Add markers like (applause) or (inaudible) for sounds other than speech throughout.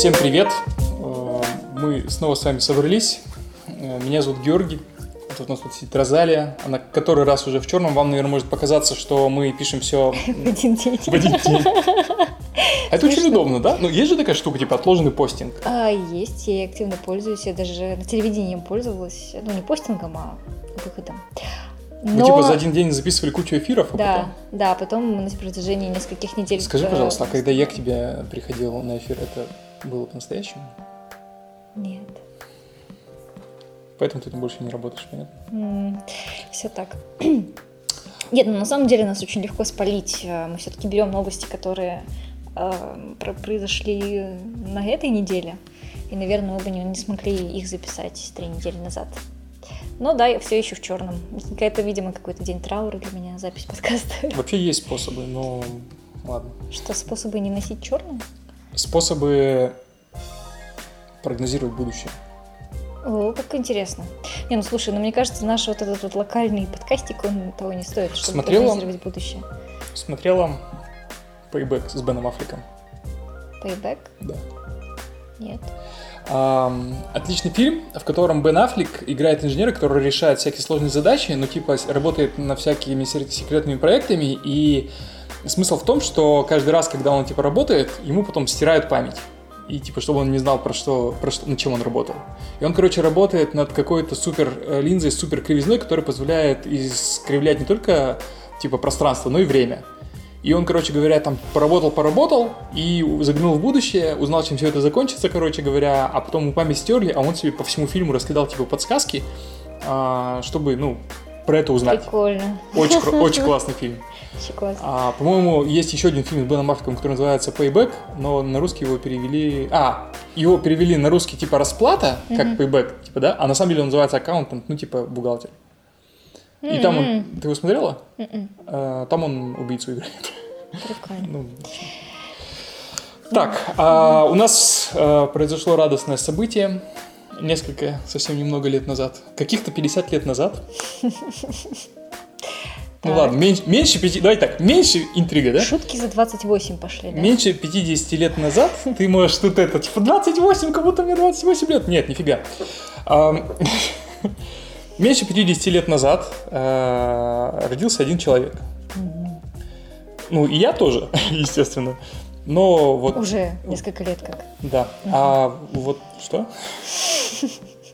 Всем привет! Э, Мы снова с вами собрались. Э, Меня зовут Георгий. Тут у нас тут сидит Розалия. Она который раз уже в черном. Вам, наверное, может показаться, что мы пишем все (laughs) В один день. в один день. А это очень удобно, да? Ну, есть же такая штука, типа отложенный постинг. А, есть, я активно пользуюсь. Я даже на телевидении им пользовалась. Ну, не постингом, а выходом. Мы типа за один день записывали кучу эфиров, а Да, потом... да, потом на протяжении нескольких недель... Скажи, пожалуйста, а когда я к тебе приходил на эфир, это было по-настоящему? Нет. Поэтому ты там больше не работаешь, понятно? Все так. (clears throat) Нет, ну на самом деле нас очень легко спалить. Э, Мы все-таки берем новости, которые э, про- произошли на этой неделе. И, наверное, мы бы не, не смогли их записать три недели назад. Но да, я все еще в черном. Это, видимо, какой-то день траура для меня, запись (laughs) подкаста. Вообще есть способы, но ладно. Что, способы не носить черным? Способы прогнозировать будущее. О, как интересно. Не, ну слушай, ну мне кажется, наш вот этот вот локальный подкастик, он того не стоит, чтобы Смотрела? прогнозировать будущее. Смотрела Payback с Беном Аффлеком? Payback? Да. Нет. Ам, отличный фильм, в котором Бен Аффлек играет инженера, который решает всякие сложные задачи, но типа с- работает над всякими секретными проектами, и смысл в том, что каждый раз, когда он типа работает, ему потом стирают память. И типа, чтобы он не знал, про что, про что, над чем он работал. И он, короче, работает над какой-то супер э, линзой, супер кривизной, которая позволяет искривлять не только типа пространство, но и время. И он, короче говоря, там поработал-поработал и заглянул в будущее, узнал, чем все это закончится, короче говоря, а потом ему память стерли, а он себе по всему фильму раскидал типа подсказки, а, чтобы, ну, про это узнать. Прикольно. Очень, (laughs) очень классный фильм. Очень классно. А, по-моему, есть еще один фильм с Беном Аффлеком, который называется Payback, но на русский его перевели... А, его перевели на русский типа расплата, как Мгм. Payback, типа, да? А на самом деле он называется аккаунтант, ну, типа бухгалтер. И там он... М-м. Ты его смотрела? М-м. А, там он убийцу играет. Прикольно. (laughs) Ну. Так, а, у нас а, произошло радостное событие несколько, совсем немного лет назад. Каких-то 50 лет назад. Ну ладно, меньше, меньше 5... Давай так, меньше интрига, да? Шутки за 28 пошли, да? Меньше 50 лет назад ты можешь тут это, типа, 28, как будто мне 28 лет. Нет, нифига. (laughs) Меньше 50 лет назад э, родился один человек. Ну, и я тоже, (laughs) естественно. Но вот Уже несколько лет как. Да. А вот что?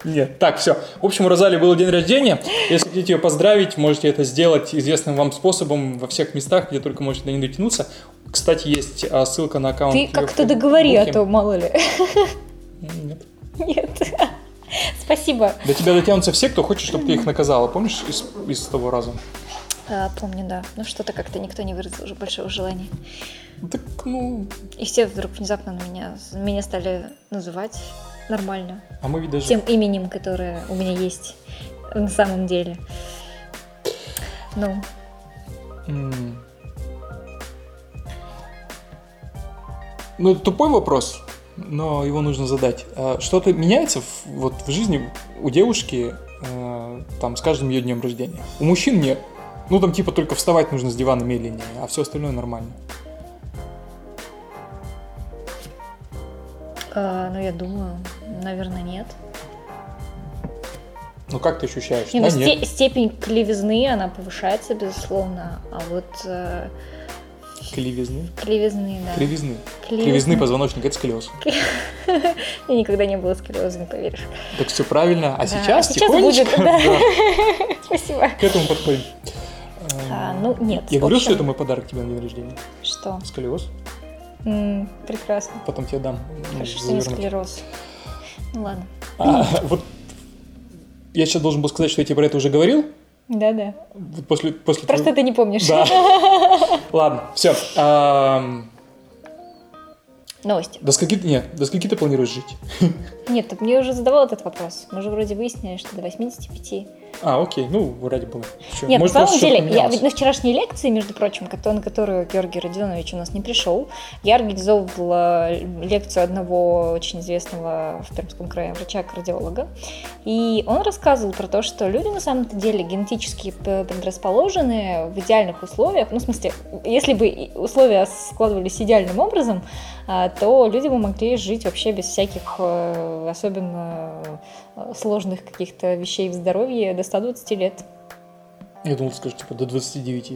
Нет, так, все. В общем, у Розали был день рождения. Если хотите ее поздравить, можете это сделать известным вам способом во всех местах, где только можете до нее дотянуться. Кстати, есть а, ссылка на аккаунт. Ты как-то договори, а то мало ли. Нет. Нет. Спасибо. До тебя дотянутся все, кто хочет, чтобы ты их наказала. Помнишь из, из того раза? А, помню, да. Ну что-то как-то никто не выразил уже большого желания. Так, ну... И все вдруг внезапно на меня, меня стали называть нормально. А мы ведь даже... Тем именем, которое у меня есть на самом деле. Ну, М. Ну, это тупой вопрос, но его нужно задать. А Что-то меняется в, вот в жизни у девушки э, там с каждым ее днем рождения? У мужчин нет. Ну, там типа только вставать нужно с дивана медленнее, а все остальное нормально. а, ну я думаю, наверное, нет. Ну, как ты ощущаешь? Не, ну, Да, нет. сте- степень кливизны, она повышается, безусловно. А вот э, Кривизны? кливизны, да. Кривизны. Кливизны. Кривизны позвоночника, это сколиоз. (laughs) Я никогда не была сколиозом, поверишь. Так все правильно. А сейчас, а сейчас тихонечко, будет, (laughs) (laughs) Спасибо. к этому подходим. Ну, нет. Я говорил, общем, что это мой подарок тебе на день рождения. Что? Сколиоз. М, прекрасно. Потом тебе дам. ну, Хорошо, что не склероз. Ну ладно. А, (laughs) вот я сейчас должен был сказать, что я тебе про это уже говорил. Да-да. Вот После, после Просто твоего- ты не помнишь. Да. (laughs) Ладно, все. Новости. До скольки ты... Нет, до скольки ты планируешь жить? (laughs) Нет, ты мне уже задавал этот вопрос. Мы же вроде выяснили, что до 85. А, окей, ну, ради бога. Чё, Нет, может, на самом деле, я ведь на вчерашней лекции, между прочим, на которую Георгий Родионович у нас не пришел, я организовывала лекцию одного очень известного в Пермском крае врача-кардиолога. И он рассказывал про то, что люди на самом-то деле генетически предрасположены в идеальных условиях. Ну, в смысле, если бы условия складывались идеальным образом, а, то люди бы могли жить вообще без всяких э, особенно э, сложных каких-то вещей в здоровье до 120 лет. Я думал, скажешь, типа, до 29.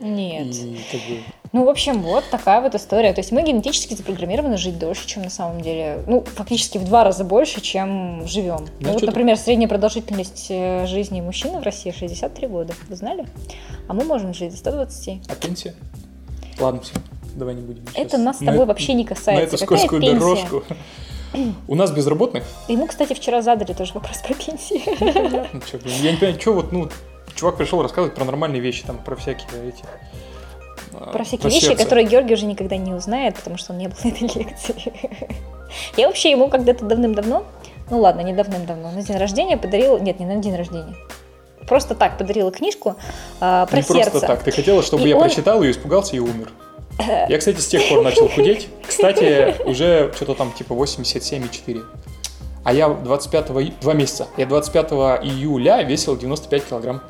Нет. И как бы... Ну, в общем, вот такая вот история. То есть мы генетически запрограммированы жить дольше, чем на самом деле. Ну, фактически в два раза больше, чем живем. Ну, Ну, вот, например, средняя продолжительность э, жизни мужчины в России 63 года. Вы знали? А мы можем жить до 120. А пенсия? Ладно, все. Давай не будем. Это сейчас нас с на тобой это- вообще не На касается. эту Какая скользкую пенсия? дорожку. У нас безработных? Ему, кстати, вчера задали тоже вопрос про пенсии. Ну, чё, блин, я не понимаю, что вот, ну, чувак пришел рассказывать про нормальные вещи, там, про всякие эти... а, Про всякие вещи, сердце. которые Георгий уже никогда не узнает, потому что он не был на этой лекции. Я вообще ему когда-то давным-давно, ну ладно, не давным-давно, на день рождения подарила, нет, не на день рождения, просто так подарила книжку а, про Не сердце. просто так. Ты хотела, чтобы И я он- прочитал ее, испугался и умер. Я, кстати, с тех пор начал худеть. Кстати, уже что-то там типа 87,4. А я 25 и- два месяца. Я 25 июля весил 95 килограмм.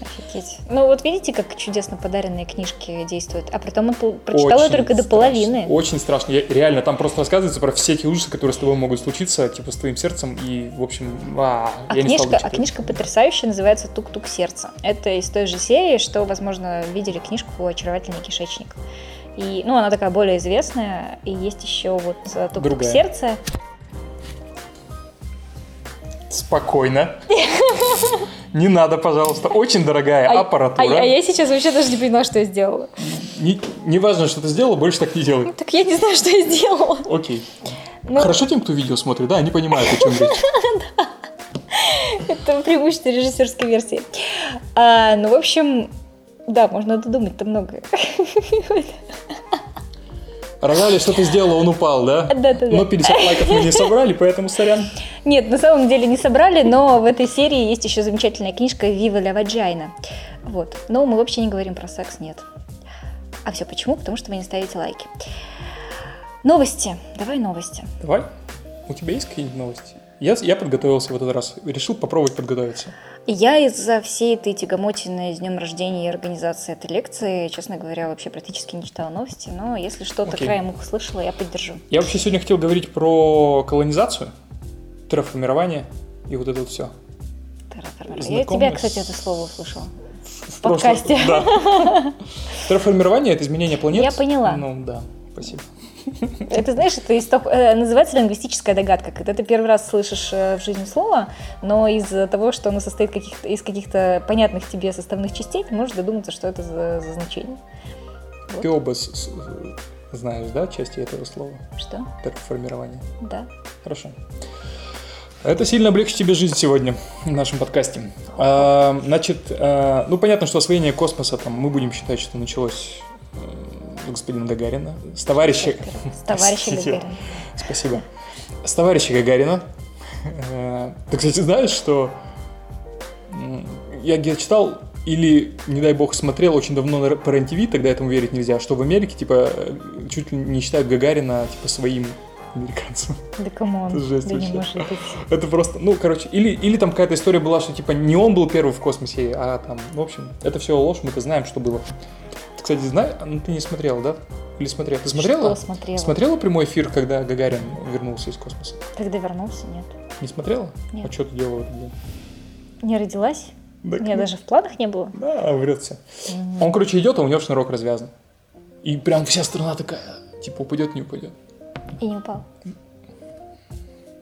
Офигеть. Ну вот видите, как чудесно подаренные книжки действуют. А потом он прочитал ее только до страшно. половины. Очень страшно. Я- реально, там просто рассказывается про все эти ужасы, которые с тобой могут случиться, типа с твоим сердцем. И, в общем, а, А я не стал книжка, а книжка потрясающая, называется «Тук-тук сердце». Это из той же серии, что, возможно, видели книжку «Очаровательный кишечник». И, ну, она такая более известная. И есть еще вот э, «Тук-тук сердце». Спокойно. Не надо, пожалуйста. Очень дорогая А- аппаратура. А, а я сейчас вообще даже не поняла, что я сделала. Не, не важно, что ты сделала, больше так не делай. Так я не знаю, что я сделала. Окей. Ну, Хорошо тем, кто видео смотрит, да, они понимают, о чем речь. (laughs) это преимущество режиссерской версии. А, ну, в общем, да, можно додумать-то многое. (laughs) Рогали, что ты сделала, он упал, да? Да-да-да. Но 50 лайков мы не собрали, поэтому сорян. Нет, на самом деле не собрали, но в этой серии есть еще замечательная книжка «Viva la vagina». Вот. Но мы вообще не говорим про секс, нет. А все почему? Потому что вы не ставите лайки. Новости. Давай новости. Давай. У тебя есть какие-нибудь новости? Я, я подготовился в этот раз. Решил попробовать подготовиться. И Я из-за всей этой тягомотины с днем рождения и организации этой лекции, честно говоря, вообще практически не читала новости, но если что-то Окей. краем уха слышала, я поддержу. Я вообще сегодня хотел говорить про колонизацию, терраформирование и вот это вот все. Терраформирование. Я тебя, кстати, это слово услышала. В подкасте. Да. (laughs) Терраформирование — это изменение планет. Я поняла. Ну да, спасибо. Это, знаешь, это из того- э, называется лингвистическая догадка, когда ты первый раз слышишь э, в жизни слово, но из-за того, что оно состоит каких-то, из каких-то понятных тебе составных частей, ты можешь додуматься, что это за, за значение. Вот. Ты оба знаешь, да, части этого слова? Что? Терраформирование. Да. Хорошо. Это сильно облегчит тебе жизнь сегодня в нашем подкасте. А, значит, а, ну понятно, что освоение космоса там мы будем считать, что началось господина Гагарина. С товарища... С товарища. Гагарина. Спасибо. С товарища Гагарина. Э, Ты, кстати, знаешь, что я где читал или, не дай бог, смотрел очень давно на, по РЕН-ТВ, тогда этому верить нельзя, что в Америке, типа, э, чуть ли не считают Гагарина, типа, своим американцем. Да come on, Это жесть да не может быть. Это просто, ну, короче, или, или там какая-то история была, что, типа, не он был первый в космосе, а там, в общем, это все ложь, мы-то знаем, что было. Кстати, знаешь, ну, ты не смотрела, да? Или смотрела? Ты смотрела? Что смотрела? Смотрела прямой эфир, когда Гагарин вернулся из космоса? Когда вернулся, нет. Не смотрела? Нет. А что ты делала день? Не родилась? Да, У меня даже в планах не было. Да, врет все. Мгм. Он, короче, идет, а у него шнурок развязан. И прям вся страна такая, типа, упадет, не упадет. И не упал.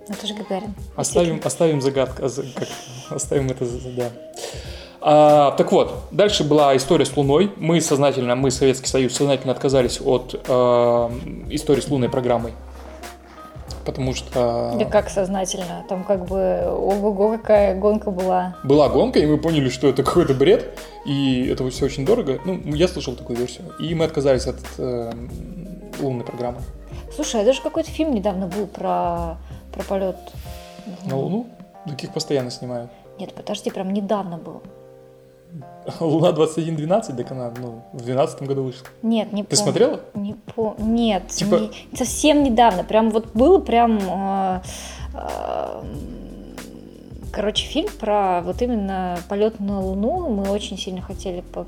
Это же Гагарин. Оставим, оставим загадку, за- как- оставим это, да. А, так вот, дальше была история с Луной. Мы сознательно, мы, Советский Союз, сознательно отказались от э, истории с лунной программой. Потому что Да как сознательно? Там как бы ого-го, какая гонка была. была гонка, и мы поняли, что это какой-то бред, и это все очень дорого. Ну, я слышал такую версию. И мы отказались от э, лунной программы. Слушай, а даже какой-то фильм недавно был про, про полет. На Луну? Таких постоянно снимают. Нет, подожди, прям недавно был. Луна 2112, так она ну, в 2012 году вышла. Нет, не Ты помню. смотрела? Не по... Нет, Типа- не- совсем недавно. Прям вот был прям... э, э, Короче, фильм про вот именно полет на Луну. Мы очень сильно хотели по-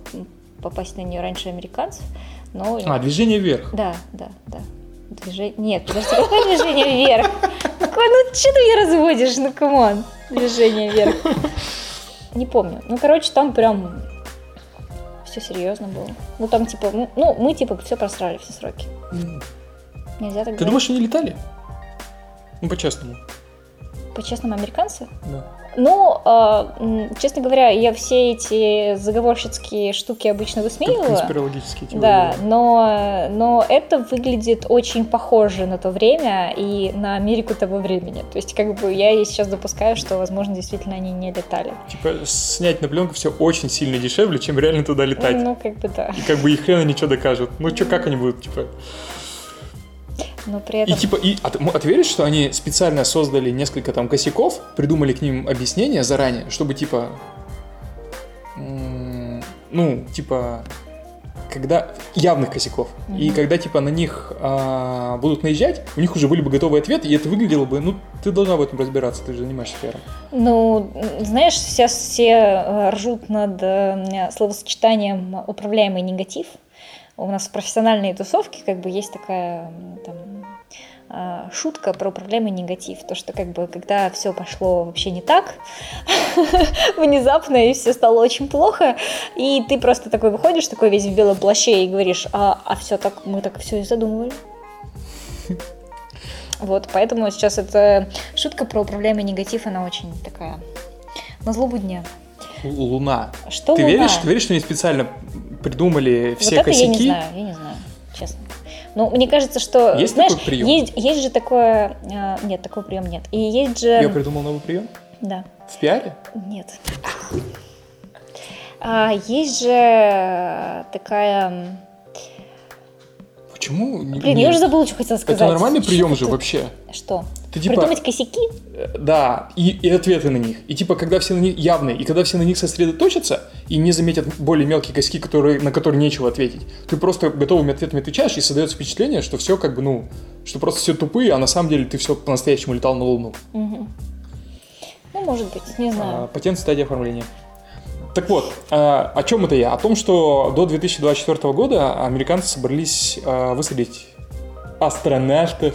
попасть на нее раньше американцев, но... А, движение вверх. Да, да, да. Движение... Нет, подожди, какое движение вверх? Какое, ну что ты меня разводишь? Ну, come on. Движение вверх. Не помню. Ну, короче, там прям все серьезно было. Ну, там типа, ну, ну, мы типа все просрали, все сроки. М. Нельзя так Ты говорить. думаешь, они летали? Ну, по-честному. По-честному, американцы? Да. Ну, м, честно говоря, я все эти заговорщицкие штуки обычно высмеиваю. конспирологические теории. Да, но, но это выглядит очень похоже на то время и на Америку того времени. То есть, как бы я сейчас допускаю, что, возможно, действительно они не летали. Типа, снять на пленку все очень сильно дешевле, чем реально туда летать. Ну, как бы да. И как бы и хрена ничего докажут. Ну, что, как они будут, типа... Но при И этом... типа, и, а, ты, а ты веришь, что они специально создали несколько там косяков, придумали к ним объяснения заранее, чтобы типа, ну, типа, когда явных косяков, и Мгм. когда типа на них а, будут наезжать, у них уже были бы готовые ответы, и это выглядело бы, ну, ты должна в этом разбираться, ты же занимаешься пиаром. Ну, знаешь, сейчас все э, ржут над э, словосочетанием «управляемый негатив». У нас в профессиональной тусовке как бы есть такая там, шутка про управляемый негатив. То, что как бы когда все пошло вообще не так, (laughs) внезапно и все стало очень плохо, и ты просто такой выходишь, такой весь в белом плаще и говоришь, а, все так, мы так все и задумывали. (laughs) Вот, поэтому сейчас эта шутка про управляемый негатив, она очень такая на злобу дня. Луна. Что ты Луна? веришь, ты веришь, что они специально придумали все вот это косяки? я не знаю, я не знаю, честно. Ну, мне кажется, что... Есть знаешь, такой прием? Есть, есть же такое... э, нет, такого приема нет. И есть же... Я придумал новый прием? Да. В пиаре? Нет. А, есть же такая... Почему? Блин, не- я уже забыла, что хотела сказать. Это нормальный Что прием ты же тут- вообще. Что? Ты типа, Придумать косяки? э, да, и, и ответы на них. И типа, когда все на них явные, и когда все на них сосредоточатся и не заметят более мелкие косяки, которые, на которые нечего ответить, ты просто готовыми ответами отвечаешь, и создается впечатление, что все как бы, ну, что просто все тупые, а на самом деле ты все по-настоящему летал на Луну. Мгм. Ну, может быть, не А, знаю. патент стадии оформления. Так вот, а, о чем это я? О том, что до 2024 года американцы собрались а, высадить астронавтов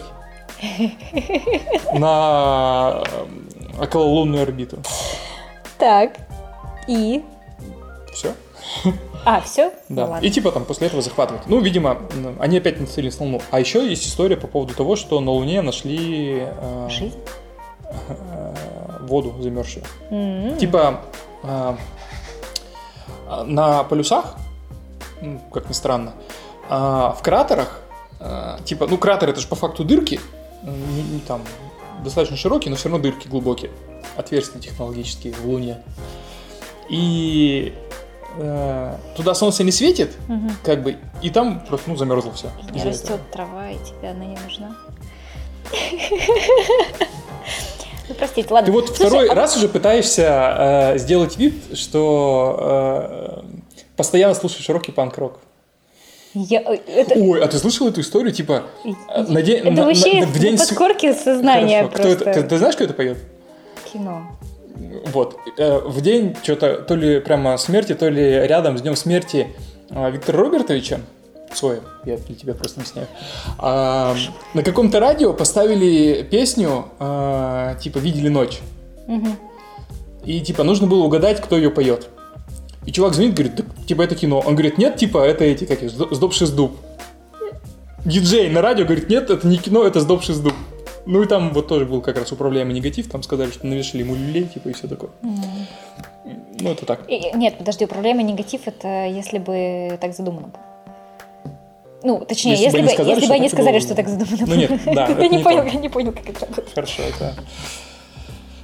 на э, окололунную орбиту. Так. И? Все? А, все? Да. И типа там после этого захватывать. Ну, видимо, они опять нацелились на Луну. А еще есть история по поводу того, что на Луне нашли э, Жизнь? э, воду замерзшую. М. Типа а, на полюсах, как ни странно, а, в кратерах, а, типа, ну кратер это же по факту дырки, не, не там достаточно широкие, но все равно дырки глубокие, отверстия технологические в Луне. И э, туда солнце не светит, Мгм. как бы, и там просто ну, замерзло все. И не растет трава, и тебе она не нужна. (laughs) Ну, простите, ладно. Ты вот Слушай, второй а раз уже пытаешься э, сделать вид, что э, постоянно слушаешь рок и панк-рок. Я, э, это, Ой, а ты слышал эту историю, типа, э, на день, это на- на- вообще в день на подкорке сознания Хорошо, кто просто. это? Ты, ты знаешь, кто это поет? Кино. Вот, э, в день что-то то ли прямо смерти, то ли рядом с днем смерти э, Виктора Робертовича, Цоя, я для тебя просто не сняю, а, на каком-то радио поставили песню, э, типа, «Видели ночь». Мгм. И типа нужно было угадать, кто ее поет. И чувак звонит, говорит, «Так, типа это кино. Он говорит, нет, типа это эти, как их, сдобший дуб. Диджей на радио говорит, нет, это не кино, это сдобший дуб. Ну и там вот тоже был как раз управляемый негатив, там сказали, что навешали ему люлей, типа и все такое. Мгм. Ну это так. И- Нет, подожди, управляемый негатив это если бы так задумано было. Ну, точнее, Если бы если, они бы, сказали, если что бы они сказали, было. что так задумано Ну, нет, да, (laughs) Я не понял, я не понял, как это работает. Хорошо, это...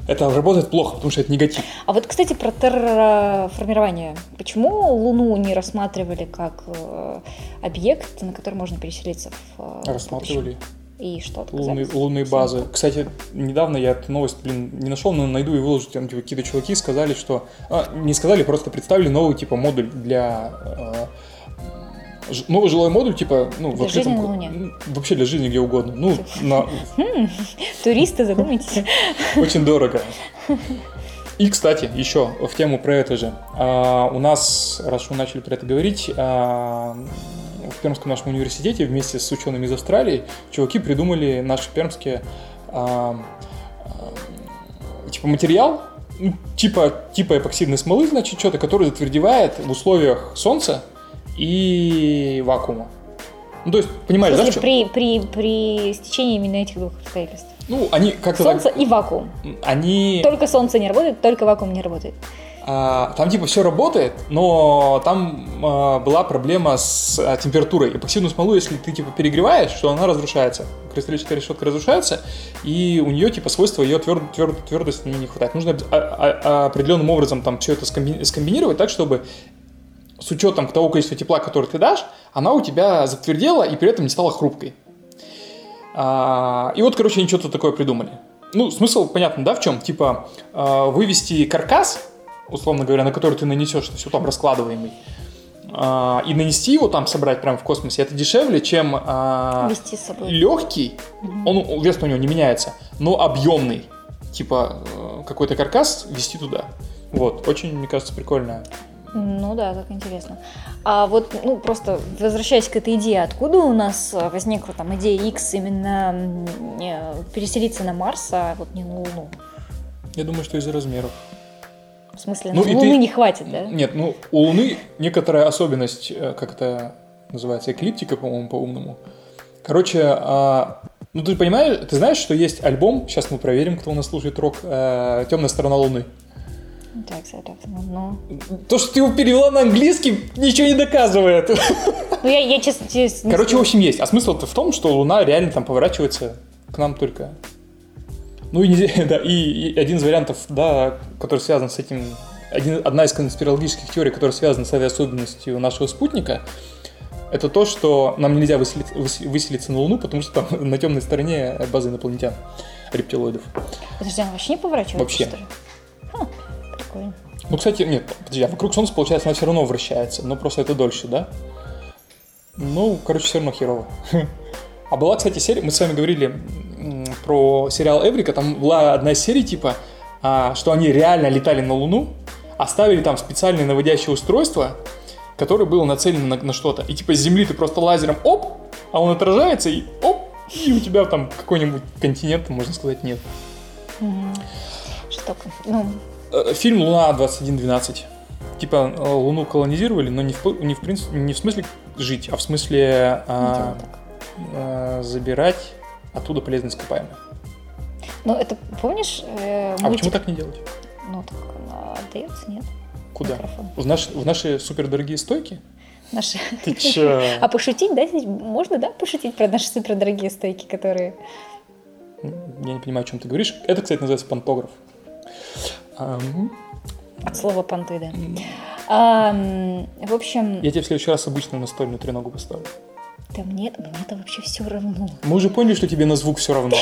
Это работает плохо, потому что это негатив. А вот, кстати, про терраформирование. Почему Луну не рассматривали как э, объект, на который можно переселиться в э, Рассматривали. и что Лунные, лунные базы. Кстати, недавно я эту новость, блин, не нашел, но найду и выложу. Там типа, какие-то чуваки сказали, что... А, не сказали, просто представили новый типа модуль для... Новый жилой модуль, типа, ну, для в открытом... Жизни на Луне. Вообще для жизни где угодно. Ну, на... Хм, туристы, задумайтесь. Очень дорого. И, кстати, еще в тему про это же. А, у нас, раз мы начали про это говорить, а, в Пермском нашем университете вместе с учеными из Австралии чуваки придумали наши пермские а, а, типа материал, ну, типа, типа эпоксидной смолы, значит, что-то, который затвердевает в условиях солнца и вакуума. Ну, то есть, понимаешь, да? При, при, при стечении именно этих двух обстоятельств. Ну, они как-то... Солнце так... и вакуум. Они... Только солнце не работает, только вакуум не работает. А, там типа все работает, но там а, была проблема с а, температурой. Эпоксидную смолу, если ты типа перегреваешь, что она разрушается. Кристаллическая решетка разрушается, и у нее типа свойства ее тверд, тверд, твердости не хватает. Нужно определенным образом там все это скомбинировать так, чтобы с учетом того количества тепла, которое ты дашь, она у тебя затвердела и при этом не стала хрупкой. И вот, короче, они что-то такое придумали. Ну, смысл понятно, да, в чем? Типа, вывести каркас условно говоря, на который ты нанесешь, все там раскладываемый, а, и нанести его там, собрать прямо в космосе, это дешевле, чем а, Вести с собой. легкий, он, вес у него не меняется, но объемный, типа э, какой-то каркас вести туда. Вот, очень, мне кажется, прикольно. Ну да, так интересно. А вот, ну, просто возвращаясь к этой идее, откуда у нас возникла там идея X именно переселиться на Марс, а вот не на Луну? Я думаю, что из-за размеров. В смысле, ну, Луны ты... не хватит, да? Нет, ну у Луны некоторая особенность, э, как это называется, эклиптика, по-моему, по-умному. Короче, а, ну ты понимаешь, ты знаешь, что есть альбом, сейчас мы проверим, кто у нас слушает рок, а, «Темная сторона Луны». Так, так, ну. То, что ты его перевела на английский, ничего не доказывает. Ну, я, я честно, честно... Короче, в общем, есть. А смысл-то в том, что Луна реально там поворачивается к нам только ну и, не, (laughs) да, и, и один из вариантов, да, который связан с этим, один, одна из конспирологических теорий, которая связана с этой особенностью нашего спутника, это то, что нам нельзя выселиться, выселиться на Луну, потому что там (laughs) на темной стороне база инопланетян, рептилоидов. Подожди, она вообще не поворачивается, Вообще. Что прикольно. Ну, кстати, нет, подожди, а вокруг Солнца, получается, она все равно вращается, но просто это дольше, да? Ну, короче, все равно херово. (laughs) А была, кстати, серия, мы с вами говорили про сериал Эврика, там была одна серия типа, а, что они реально летали на Луну, оставили там специальное наводящее устройство, которое было нацелено на, на что-то. И типа с Земли ты просто лазером оп, а он отражается и оп, и у тебя там какой-нибудь континент, можно сказать, нет. Жестоко. Ну. Э, фильм «Луна 2112». Типа э, Луну колонизировали, но не в, не в, принципе, не в смысле жить, а в смысле а, а, забирать оттуда полезные ископаемые. Ну, это, помнишь... Э, а почему так не делать? Ну, так отдается, нет? Куда? В, наш, в наши супердорогие стойки? Наши. Ты (laughs) чё? А пошутить, да? Можно, да, пошутить про наши супердорогие стойки, которые... Я не понимаю, о чем ты говоришь. Это, кстати, называется пантограф. От слова понты, да. А, в общем... Я тебе в следующий раз обычно настольную треногу поставлю. Да мне, мне это вообще все равно. Мы уже поняли, что тебе на звук все равно.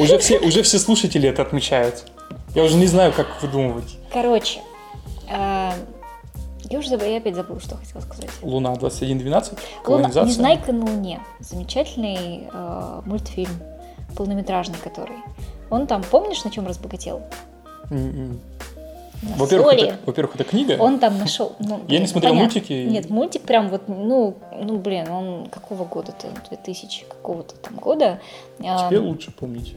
Уже все, уже все слушатели это отмечают. Я уже не знаю, как выдумывать. Короче, э, я уже забыла, я опять забыла, что хотела сказать. Луна 2112, колонизация. Луна, Незнайка на Луне. Замечательный э, мультфильм, полнометражный который. Он там, помнишь, на чем разбогател? Во-первых, это, во-первых, это книга. Он там нашел. Ну, я не смотрел понятно. мультики. Нет, мультик прям вот, ну, ну, блин, он какого года-то? 2000 какого-то там года. Тебе а, лучше помнить.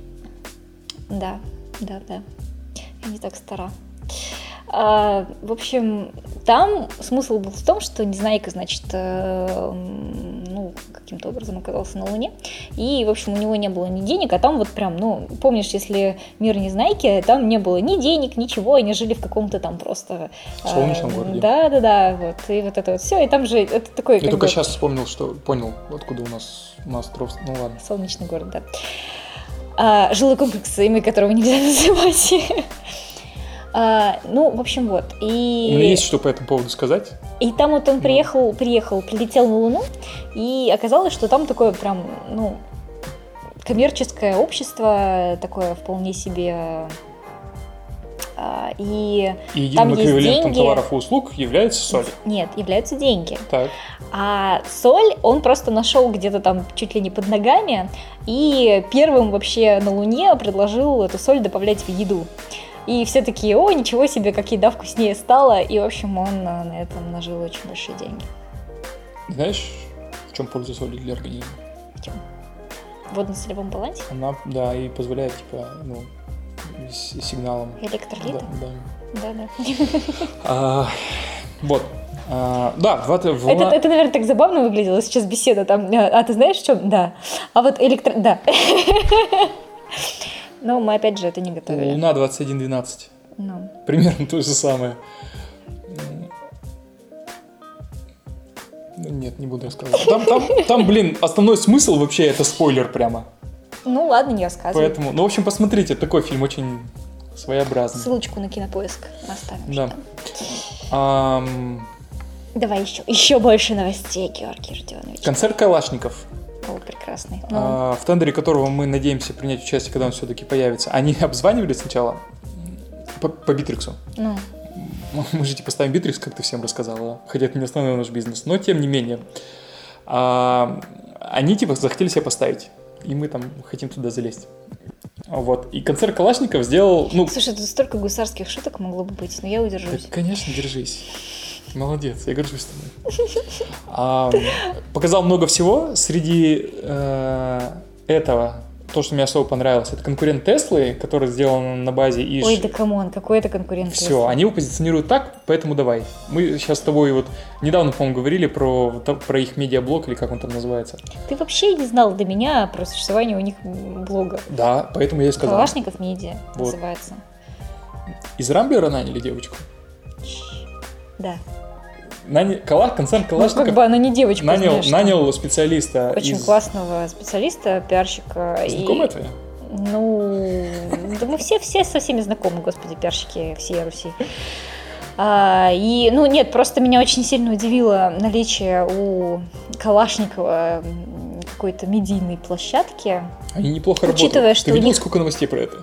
Да, да, да. Я не так стара. А, в общем, там смысл был в том, что Незнайка, значит, э, ну, каким-то образом оказался на Луне. И, в общем, у него не было ни денег, а там вот прям, ну, помнишь, если мир Незнайки, там не было ни денег, ничего, они жили в каком-то там просто... Э, Солнечном городе. Да, да, да, вот. И вот это вот все, и там же это такой... Я только бы... сейчас вспомнил, что понял, откуда у нас, у нас остров, ну ладно. Солнечный город, да. А, жилой комплекс, имя которого нельзя (laughs) называть. А, ну, в общем, вот. И... У меня есть что по этому поводу сказать. И там вот он приехал, приехал, прилетел на Луну, и оказалось, что там такое прям, ну, коммерческое общество, такое вполне себе а, и, И там есть деньги. товаров и услуг является соль. Нет, являются деньги. Так. А соль он просто нашел где-то там чуть ли не под ногами и первым вообще на Луне предложил эту соль добавлять в еду. И все такие, о, ничего себе, как еда вкуснее стала. И, в общем, он э, на этом нажил очень большие деньги. Знаешь, в чем польза соли для организма? В чем? В водно-солевом балансе? Она, да, и позволяет, типа, ну, с- сигналом. Электролиты? Да, да. Да-да. (laughs) А, вот. А, да, в, в- Это, это, наверное, так забавно выглядело сейчас беседа там. э, А ты знаешь, в чем? Да. А вот электро... Да. (laughs) Но мы, опять же, это не готовили. Луна 2112. Ну. Примерно то же самое. Ну, Нет, не буду рассказывать. Там, там, там, блин, основной смысл вообще это спойлер прямо. Ну ладно, не рассказывай. Поэтому, ну, в общем, посмотрите, такой фильм очень своеобразный. Ссылочку на кинопоиск оставим. Да. Ам, Давай еще, еще больше новостей, Георгий Родионович. концерн Калашников, О, прекрасный. Ну, а, в тендере которого мы надеемся принять участие, когда он все-таки появится. Они (laughs) обзванивали сначала по, по Битриксу. ну, (laughs) Мы же типа ставим Битрикс, как ты всем рассказала, хотя это не основной наш бизнес, но тем не менее. А, они типа захотели себя поставить, и мы там хотим туда залезть. Вот. И концерн Калашников сделал, ну, Слушай, тут столько гусарских шуток могло бы быть, но я да, удержусь. конечно, держись. Молодец, я горжусь тобой. А, показал много всего. Среди э, этого, то, что мне особо понравилось, это конкурент Теслы, который сделан на базе ИЖ. Ой, да come on, какой это конкурент. Все, они его позиционируют так, поэтому давай. Мы сейчас с тобой вот недавно, по-моему, говорили про, про их медиаблог, или как он там называется. Ты вообще не знал до меня про существование у них блога. Да, поэтому я и сказал. Калашников медиа Вот. называется. Из Рамблера наняли девочку. Да. Наня... Кала... Концерн Ну, Калашников как бы она не девочка, нанял, знаешь, нанял специалиста Очень из... классного специалиста, пиарщика. и- Знакомая твоя? Ну, да мы все, все со всеми знакомы, господи, пиарщики всей Руси. А, и, ну, нет, просто меня очень сильно удивило наличие у Калашникова какой-то медийной площадки. Они неплохо Учитывая, работают. что Ты видел, них- сколько новостей про это?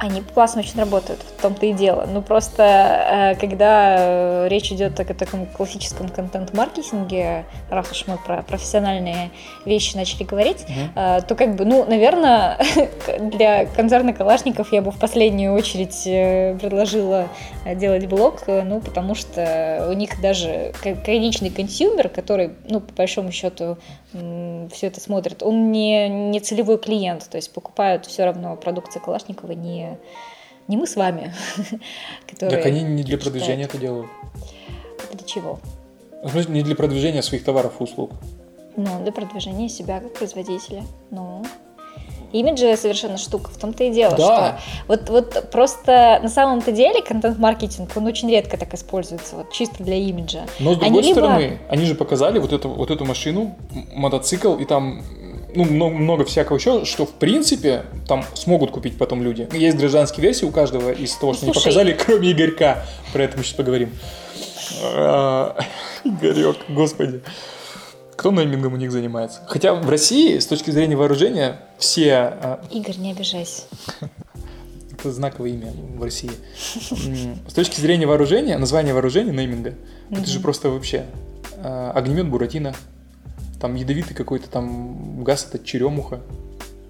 Они классно очень работают, в том-то и дело. Ну, просто, э, когда э, речь идет о таком классическом контент-маркетинге, раз уж мы про профессиональные вещи начали говорить, э, то как бы, ну, наверное, (laughs) для концерна Калашников я бы в последнюю очередь предложила делать блог, ну, потому что у них даже конечный consumer, который, ну, по большому счету, все это смотрит, он не, не целевой клиент, то есть покупают все равно продукция Калашникова не, не мы с вами, (laughs) которые... Так они не для читают. продвижения это делают. Для чего? В смысле, не для продвижения своих товаров и услуг. Ну, для продвижения себя как производителя. Ну, имидж совершенно штука, в том-то и дело, Да. что вот, вот просто на самом-то деле контент-маркетинг, он очень редко так используется, вот чисто для имиджа. Но с Они другой либо- стороны, они же показали вот эту, вот эту машину, мотоцикл, и там ну, много, много всякого еще, что в принципе там смогут купить потом люди. Есть гражданские версии у каждого из того, что они показали, кроме Игорька. Про это мы сейчас поговорим. (laughs) А, Игорек, господи. Кто неймингом у них занимается? Хотя в России, с точки зрения вооружения, все а, Игорь, не обижайся. (laughs) это знаковое имя в России. С точки зрения вооружения, название вооружения, нейминга, это же просто вообще э, огнемет Буратино, там ядовитый какой-то там газ, это черемуха.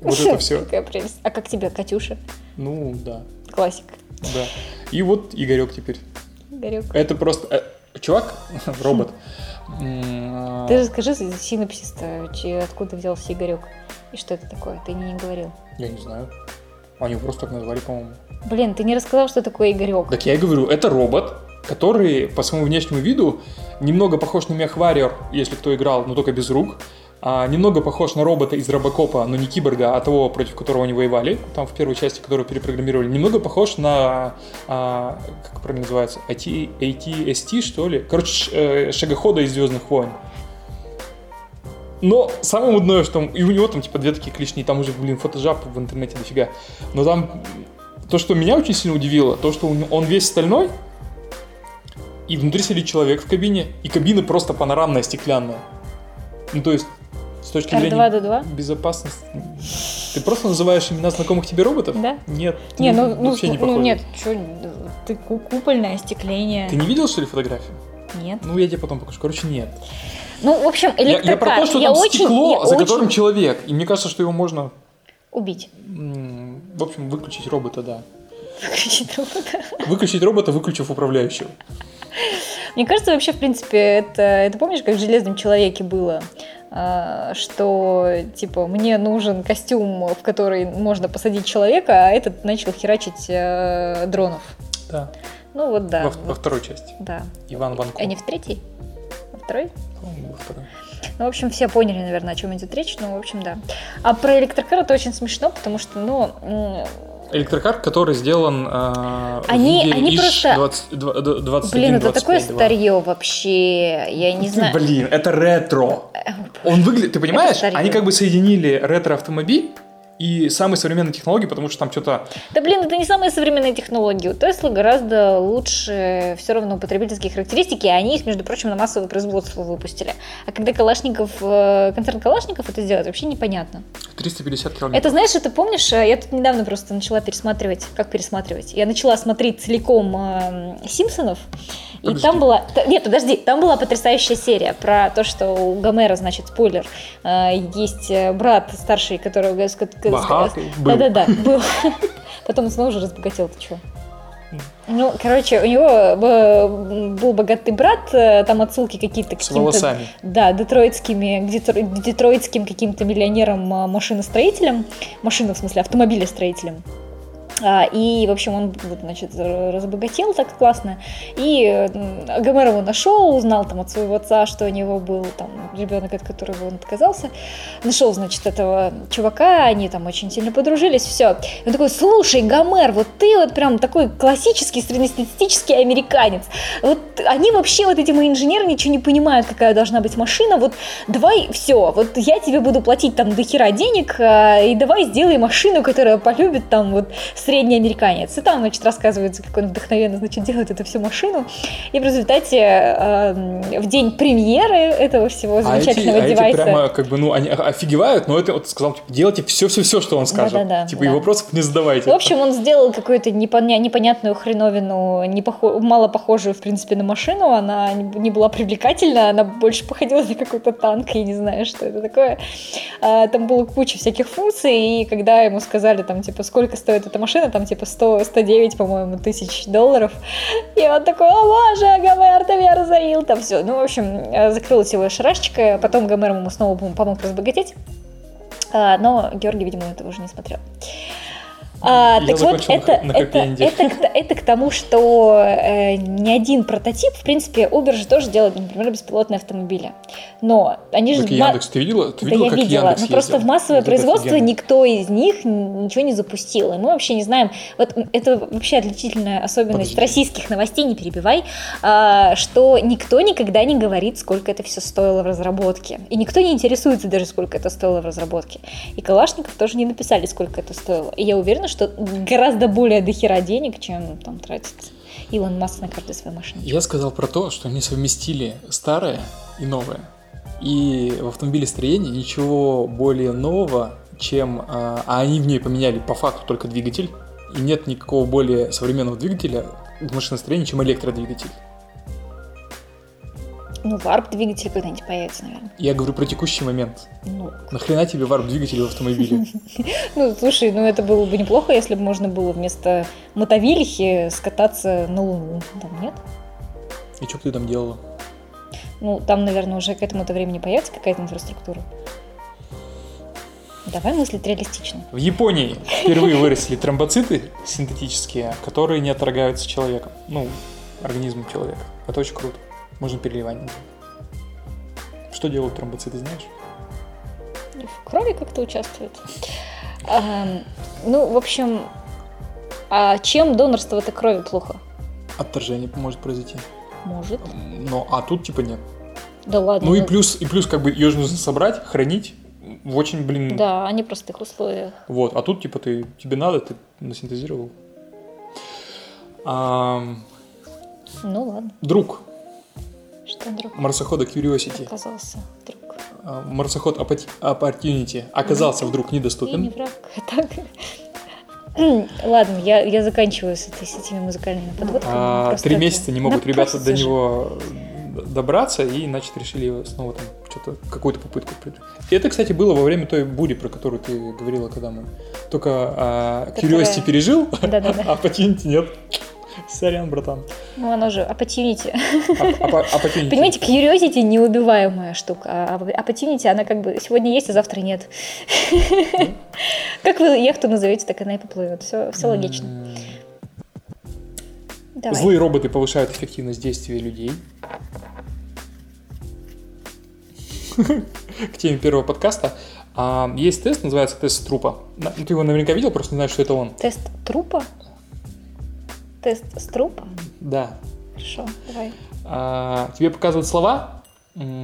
Вот это все. (laughs) Какая прелесть. А как тебе, Катюша? Ну, да, Классика. да. И вот Игорек теперь. Игорек. Это просто... э, Чувак, (laughs) робот. Ты а, расскажи синопсис-то, откуда взялся Игорек. И что это такое? Ты не говорил. Я не знаю. Они его просто так назвали, по-моему. Блин, ты не рассказал, что такое Игорек. Так я и говорю, это робот, который по своему внешнему виду немного похож на Мехвариор, если кто играл, но только без рук. А, немного похож на робота из Робокопа, но не киборга, а того, против которого они воевали, там в первой части, которую перепрограммировали. Немного похож на, а, как правильно называется, AT, ATST, что ли? Короче, э, шагохода из Звездных войн. Но самое мудное, что и у него там типа две такие клешни, там уже, блин, фотожап в интернете дофига. Но там то, что меня очень сильно удивило, то, что он весь стальной, и внутри сидит человек в кабине, и кабина просто панорамная, стеклянная. Ну, то есть, с точки зрения R2D2? безопасности... Ты просто называешь имена знакомых тебе роботов? Да. Нет. Не, ну, ну, вообще не ну похожи. нет, что, ты ку- купольное остекление. Ты не видел, что ли, фотографию? Нет. Ну, я тебе потом покажу. Короче, нет. Ну, в общем, Я, электрокар. я про то, что я там очень, стекло, я за очень- которым человек. И мне кажется, что его можно, Убить. в общем, выключить робота, да. Выключить робота. Выключить робота, выключив управляющего. Мне кажется, вообще, в принципе, это, это помнишь, как в «Железном человеке» было? А, что, типа, мне нужен костюм, в который можно посадить человека, а этот начал херачить э, дронов. Да. Ну вот да. Во, во вот, второй части. да. Иван Ванко. А не в третьей? Во второй? По-моему, во второй. Ну, в общем, все поняли, наверное, о чем идет речь, ну, в общем, да. А про электрокар это очень смешно, потому что, ну, Электрокар, который сделан э, Они- в виде они просто- 20, два- д- 21, блин, это 25, такое да. старье вообще, я не знаю. Блин, это ретро. Он выглядит, ты понимаешь, они как бы соединили ретро-автомобиль и самые современные технологии, потому что там что-то... Да блин, это не самые современные технологии. У Тесла гораздо лучше все равно потребительские характеристики, и они их, между прочим, на массовое производство выпустили. А когда Калашников, э, концерн Калашников это сделает, вообще непонятно. 350 километров. Это, знаешь, это помнишь, э, я тут недавно просто начала пересматривать, как пересматривать, я начала смотреть целиком э, Симпсонов, и Подожди. там была, нет, подожди, там была потрясающая серия про то, что у Гомера, значит, спойлер, э, есть э, брат старший, г- Богатый был. Да-да-да, был. (laughs) Потом он снова уже разбогател, ты чё? Ну, короче, у него э, был богатый брат, там отсылки какие-то к каким-то да, детройтскими, детройтским каким-то миллионерам а, машиностроителям, машина в смысле автомобилестроителям. А, И, в общем, он, значит, разбогател так классно. И м, Гомер его нашел, узнал там от своего отца, что у него был там ребенок, от которого он отказался. Нашел, значит, этого чувака, они там очень сильно подружились, все. И он такой, слушай, Гомер, вот ты вот прям такой классический среднестатистический американец. Вот они вообще, вот эти мои инженеры, ничего не понимают, какая должна быть машина. Вот давай все, вот я тебе буду платить там до хера денег, а, и давай сделай машину, которая полюбит там вот средний американец. И там, значит, рассказывается, как он вдохновенно, значит, делает эту всю машину. И в результате э, в день премьеры этого всего А эти, замечательного а эти девайса... прямо как бы, ну, они офигевают, но это вот сказал, типа, делайте все-все-все, что он скажет. Да-да-да, типа, да. и вопросов не задавайте. В общем, он сделал какую-то непоня- непонятную хреновину, не мало похожую, в принципе, на машину. Она не не была привлекательна, она больше походила на какой-то танк, я не знаю, что это такое. А, Там было куча всяких функций, и когда ему сказали, там, типа, сколько стоит эта машина, там, типа, 100, 109, по-моему, тысяч долларов, и он такой, о боже, Гомер, ты меня разорил, там все. Ну, в общем, э, закрылась его шарашечка, потом Гомер ему снова помог разбогатеть, А, но Георгий, видимо, этого уже не смотрел. А, Я так вот, на это, на это, это, к- это к тому, что э, ни один прототип, в принципе, Uber же тоже делает, например, беспилотные автомобили. Но они же... Ма- Яндекс, ты видела? Ты да видела, я как видела, Яндекс но просто ездил? в массовое Вот это производство никто из них ничего не запустил. И мы вообще не знаем, вот это вообще отличительная особенность Подожди. российских новостей, не перебивай, а, что никто никогда не говорит, сколько это все стоило в разработке. И никто не интересуется даже, сколько это стоило в разработке. И Калашников тоже не написали, сколько это стоило. И я уверена, что гораздо более дохера денег, чем там тратит Илон Маск на каждой своей машине. Я сказал про то, что они совместили старое и новое. И в автомобилестроении ничего более нового, чем... А, а они в ней поменяли по факту только двигатель. И нет никакого более современного двигателя в машиностроении, чем электродвигатель. Ну, варп-двигатель когда-нибудь появится, наверное. Я говорю про текущий момент. Ну, Нахрена тебе варп-двигатель в автомобиле? (laughs) Ну, слушай, ну это было бы неплохо, если бы можно было вместо мотовилихи скататься на Луну. Там нет? И что бы ты там делала? Ну, там, наверное, уже к этому-то времени появится какая-то инфраструктура. Давай мыслить реалистично. В Японии впервые выросли тромбоциты синтетические, которые не отторгаются человеком. Ну, организмом человека. Это очень круто. Можно переливание. Что делают тромбоциты, знаешь? В крови как-то участвует. Ам, Ну, в общем, а чем донорство этой крови плохо? Отторжение может произойти. Может. Но, а тут типа нет. Да ладно. Ну и плюс, и плюс как бы ее же нужно собрать, хранить в очень, блин, Да, о непростых условиях. вот. А тут типа ты, тебе надо, ты насинтезировал. Ам, Ну ладно, друг что друг марсохода Curiosity оказался друг. а, марсоход Oppo- Opportunity оказался вдруг Я не недоступен. прав. (laughs) Так. Ладно, я, я заканчиваю с, этой, с этими музыкальными подводками. А, Три месяца не могут ребята до же. него д- добраться, и, значит, решили снова там что-то, какую-то попытку предпринять. И это, кстати, было во время той бури, про которую ты говорила, когда мы только а, Которая- Curiosity пережил, Да-да-да. (laughs) а Opportunity нет. (laughs) Сорян, братан. Ну, оно же opportunity. А- а- Opportunity. (laughs) Понимаете, curiosity неубиваемая штука, а opportunity, она как бы сегодня есть, а завтра нет. (laughs) Как вы яхту назовете, так она и поплывет. Все, все логично. Давай. Злые роботы повышают эффективность действия людей. К теме первого подкаста. А, Есть тест, называется тест трупа. Ты его наверняка видел, просто не знаешь, что это он. Тест трупа? Тест с трупа? Да. Хорошо, давай. А, Тебе показывают слова,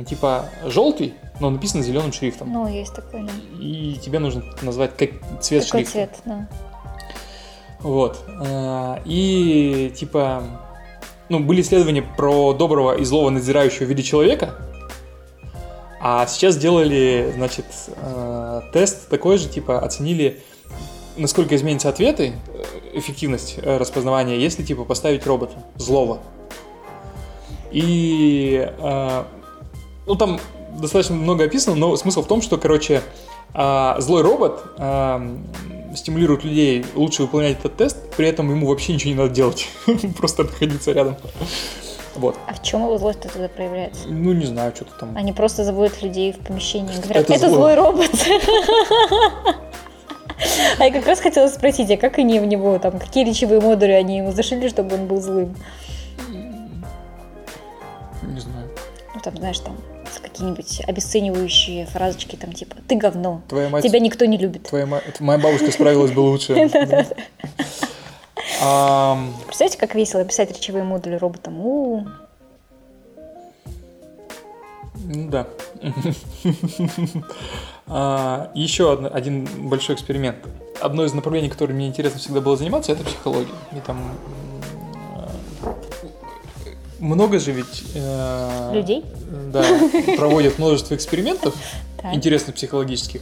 типа желтый, но написано зеленым шрифтом. Ну, есть такой, да. И тебе нужно назвать как цвет Какой шрифта. цвет, да. Вот. А, И типа, ну, были исследования про доброго и злого надзирающего вида человека, а сейчас сделали, значит, э, тест такой же, типа, оценили, насколько изменятся ответы, э, эффективность э, распознавания, если, типа, поставить робота злого. И, э, ну, там достаточно много описано, но смысл в том, что, короче, а, злой робот а, стимулирует людей лучше выполнять этот тест, при этом ему вообще ничего не надо делать, (laughs) просто находиться рядом. Вот. А в чем его злость тогда проявляется? Ну, не знаю, что-то там. Они просто заводят людей в помещение и говорят, Это это, злой». злой робот. (laughs) А я как раз хотела спросить, а как они в него, там, какие речевые модули они ему зашили, чтобы он был злым? Не знаю. Ну, там, знаешь, там, какие-нибудь обесценивающие фразочки, там, типа, ты говно, Твоя мать, тебя никто не любит. твоя ма- моя бабушка справилась бы лучше. (laughs) Представляете, как весело писать речевые модули роботам? Да. (laughs) А, Еще один большой эксперимент. Одно из направлений, которым мне интересно всегда было заниматься, это психология. И там э, много же ведь э, Людей? Да, проводят множество экспериментов интересных психологических.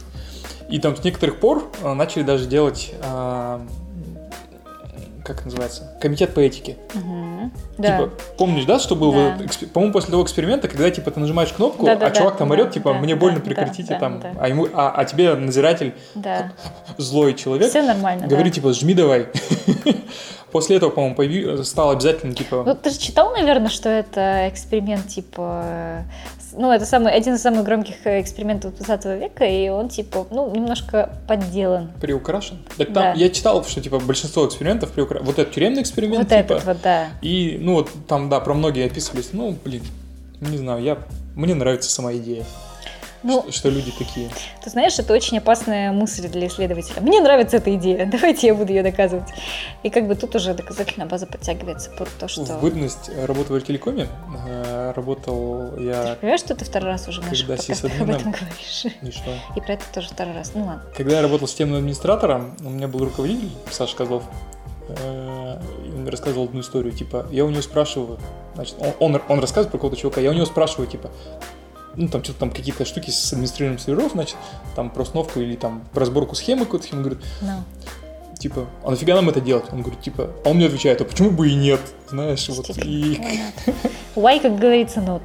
И там с некоторых пор э, начали даже делать, как это называется, комитет по этике. Мгм. Да. Типа, помнишь, да, что был, Да. вот по-моему, после того эксперимента, когда, типа, ты нажимаешь кнопку, Да-да-да, а чувак там да, орет, типа, да, мне да, больно, да, прекратите да, там, да. а ему, а, а тебе надзиратель, Да. (laughs) злой человек, Все нормально, говорит, да. типа, жми давай. (laughs) После этого, по-моему, появи- стало обязательно, типа, Ну, ты же читал, наверное, что это эксперимент, типа... Ну, это самый, один из самых громких э, экспериментов 20 века, и он, типа, ну, немножко подделан. приукрашен. Так там, Да. я читал, что, типа, большинство экспериментов приукрашен. Вот этот тюремный эксперимент, вот типа, этот вот, да. и, ну, вот там, да, про многие описывались, ну, блин, не знаю, я, мне нравится сама идея, Ну, что, что люди такие. ты знаешь, это очень опасная мысль для исследователя. Мне нравится эта идея, (laughs) давайте я буду ее доказывать. И как бы тут уже доказательная база подтягивается под то, что... В бытность работы в телекоме э, работал Ты я, понимаешь, что ты второй раз уже в наших подкастах об этом говоришь? и что? И про это тоже второй раз. Ну ладно. Когда я работал системным администратором, у меня был руководитель, Саша Козлов, э, и он мне рассказывал одну историю, типа, я у него спрашиваю, значит, он, он, он рассказывает про какого-то чувака, я у него спрашиваю, типа, ну, там что-то там какие-то штуки с администрированием серверов, значит, там про сновку или там про сборку схемы какой-то, он говорит, Ну. типа, а нафига нам это делать? Он говорит, типа, а он мне отвечает, а почему бы и нет, знаешь, вот, и (laughs) Why как говорится, not.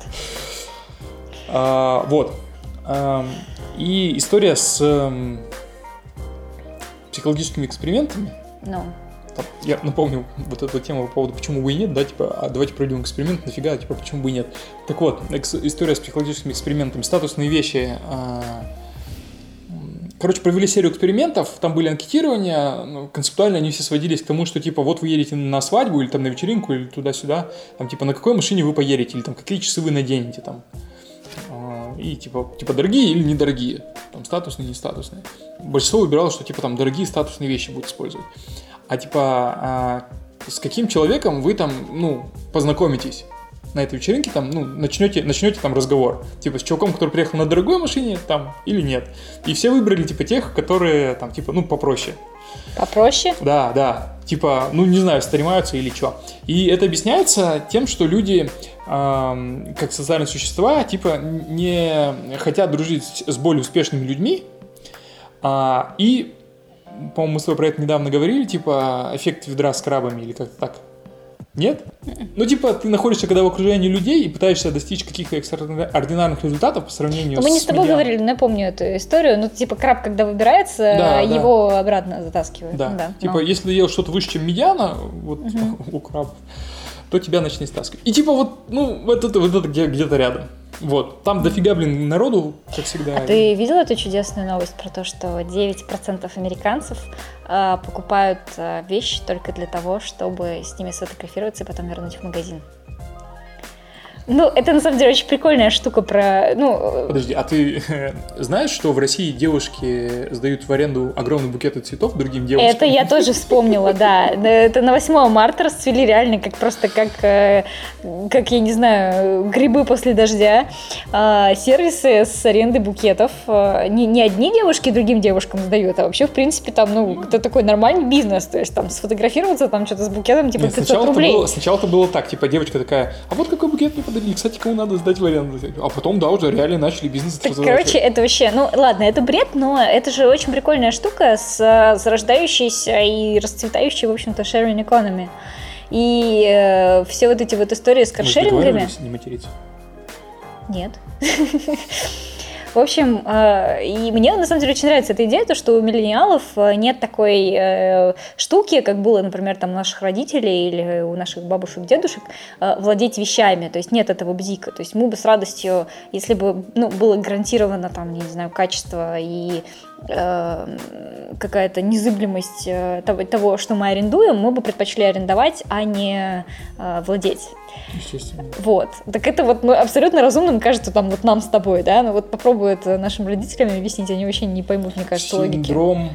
А, вот. Ам, и история с эм, психологическими экспериментами. Ну, Там, я напомню вот эту тему по поводу почему бы и нет, да, типа, а давайте проведем эксперимент, нафига, типа, почему бы и нет. Так вот, история с психологическими экспериментами, статусные вещи. а, Короче, провели серию экспериментов, там были анкетирования, ну, концептуально они все сводились к тому, что, типа, вот вы едете на свадьбу или там на вечеринку или туда-сюда, там, типа, на какой машине вы поедете, или там, какие часы вы наденете, там. А, И, типа, типа, дорогие или недорогие, там, статусные, не статусные. Большинство выбирало, что, типа, там, дорогие статусные вещи будут использовать. А, типа, а, с каким человеком вы там, ну, познакомитесь? на этой вечеринке, там, ну, начнете, начнете там разговор, типа, с чуваком, который приехал на дорогой машине, там, или нет. И все выбрали, типа, тех, которые, там, типа, ну, попроще. Попроще? Да, да. Типа, ну, не знаю, стремаются или что. И это объясняется тем, что люди, э, как социальные существа, типа, не хотят дружить с более успешными людьми, а, и по-моему, мы с тобой про это недавно говорили, типа, эффект ведра с крабами или как-то так. Нет? Ну, типа, ты находишься когда в окружении людей и пытаешься достичь каких-то экстраординарных результатов по сравнению ну, Мы с не с тобой медианом. говорили, но я помню эту историю. Ну, типа, краб, когда выбирается, да, его да. обратно затаскивают. Да. Ну, да типа, но. если ты ел что-то выше, чем медиана, вот угу. (laughs) у крабов, то тебя начнет стаскивать. И типа вот, ну, вот это, вот это где-то рядом. Вот, там дофига, блин, народу, как всегда. А ты видел эту чудесную новость про то, что 9% американцев э, покупают э, вещи только для того, чтобы с ними сфотографироваться и потом вернуть в магазин? Ну, это на самом деле очень прикольная штука про... Ну... Подожди, а ты знаешь, что в России девушки сдают в аренду огромные букеты цветов другим девушкам? Это я тоже вспомнила, да. Это на 8 марта расцвели реально как просто как, э, как я не знаю, грибы после дождя. А, сервисы с арендой букетов. Не, не одни девушки другим девушкам сдают, а вообще, в принципе, там, ну, это такой нормальный бизнес. То есть там сфотографироваться, там что-то с букетом, типа Нет, 500 рублей. Было, сначала это было так, типа девочка такая, а вот какой букет мне подарили, кстати, кому надо сдать в аренду. А потом, да, уже реально начали бизнес так, Короче, это вообще, ну ладно, это бред, но это же очень прикольная штука с зарождающейся и расцветающей, в общем-то, sharing economy. И э, все вот эти вот истории с каршерингами... не материться? Нет. (laughs) В общем, э, и мне на самом деле очень нравится эта идея, то, что у миллениалов э, нет такой э, штуки, как было, например, там у наших родителей или у наших бабушек, дедушек, владеть вещами, то есть нет этого бзика. То есть мы бы с радостью, если бы ну, было гарантировано там, не знаю, качество и какая-то незыблемость того, того, что мы арендуем, мы бы предпочли арендовать, а не владеть. Естественно. Вот. Так это вот ну, абсолютно разумным кажется там вот нам с тобой, да? Ну вот попробуй это нашим родителям объяснить, они вообще не поймут, мне кажется, Синдром... логики. Синдром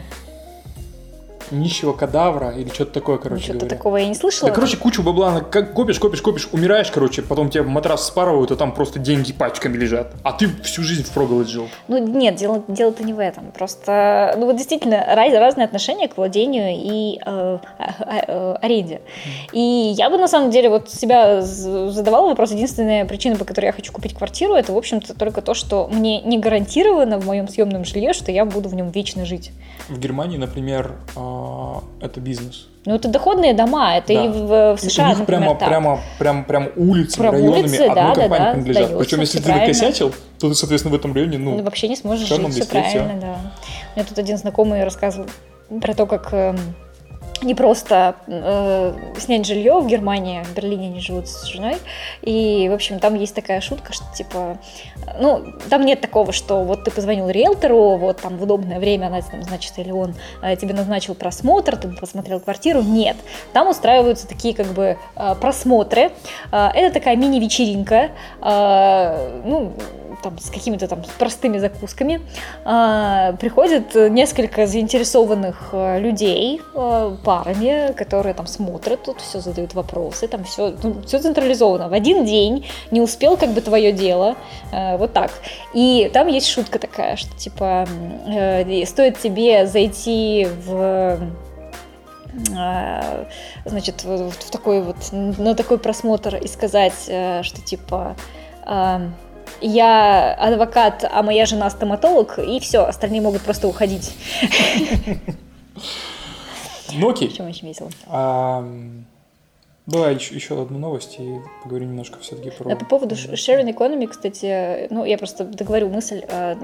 нищего кадавра или что-то такое, короче Что-то говоря. такого я не слышала. Да, короче, кучу бабла, как копишь, копишь, копишь, умираешь, короче, потом тебе матрас спарывают, а там просто деньги пачками лежат. А ты всю жизнь в проголодь жил. Ну, нет, дело, дело-то не в этом. Просто, ну, вот действительно, раз, разные отношения к владению и э, э, аренде. И я бы, на самом деле, вот себя задавала вопрос. Единственная причина, по которой я хочу купить квартиру, это, в общем-то, только то, что мне не гарантировано в моем съемном жилье, что я буду в нем вечно жить. В Германии, например, э, это бизнес. Ну, это доходные дома, это да. и в, в США, У них например, прямо, так. прямо, прямо, прямо улицы, прямо районами улицы, одной да, компании да, принадлежат. Причем, если ты накосячил, то ты, соответственно, в этом районе, ну... ну вообще не сможешь жить, все правильно, да. У меня тут один знакомый рассказывал про то, как эм, не просто э, снять жилье в Германии, в Берлине они живут с женой, и, в общем, там есть такая шутка, что, типа, ну, там нет такого, что вот ты позвонил риэлтору, вот там в удобное время, она, там, значит, или он э, тебе назначил просмотр, ты посмотрел квартиру, нет. Там устраиваются такие, как бы, э, просмотры, э, это такая мини-вечеринка, э, ну, там, с какими-то там простыми закусками, э, приходит несколько заинтересованных э, людей, э, парами, которые там смотрят тут, все задают вопросы, там все, ну, все централизовано. В один день не успел как бы твое дело, э, вот так. И там есть шутка такая, что типа э, стоит тебе зайти в э, значит, в, такой вот, на такой просмотр и сказать, э, что типа я адвокат, а моя жена стоматолог, и все, остальные могут просто уходить. Ну окей. Чем очень весело. А, давай еще, еще одну новость и поговорим немножко все-таки про... Да, по поводу sharing economy, кстати, ну, я просто договорю мысль. А,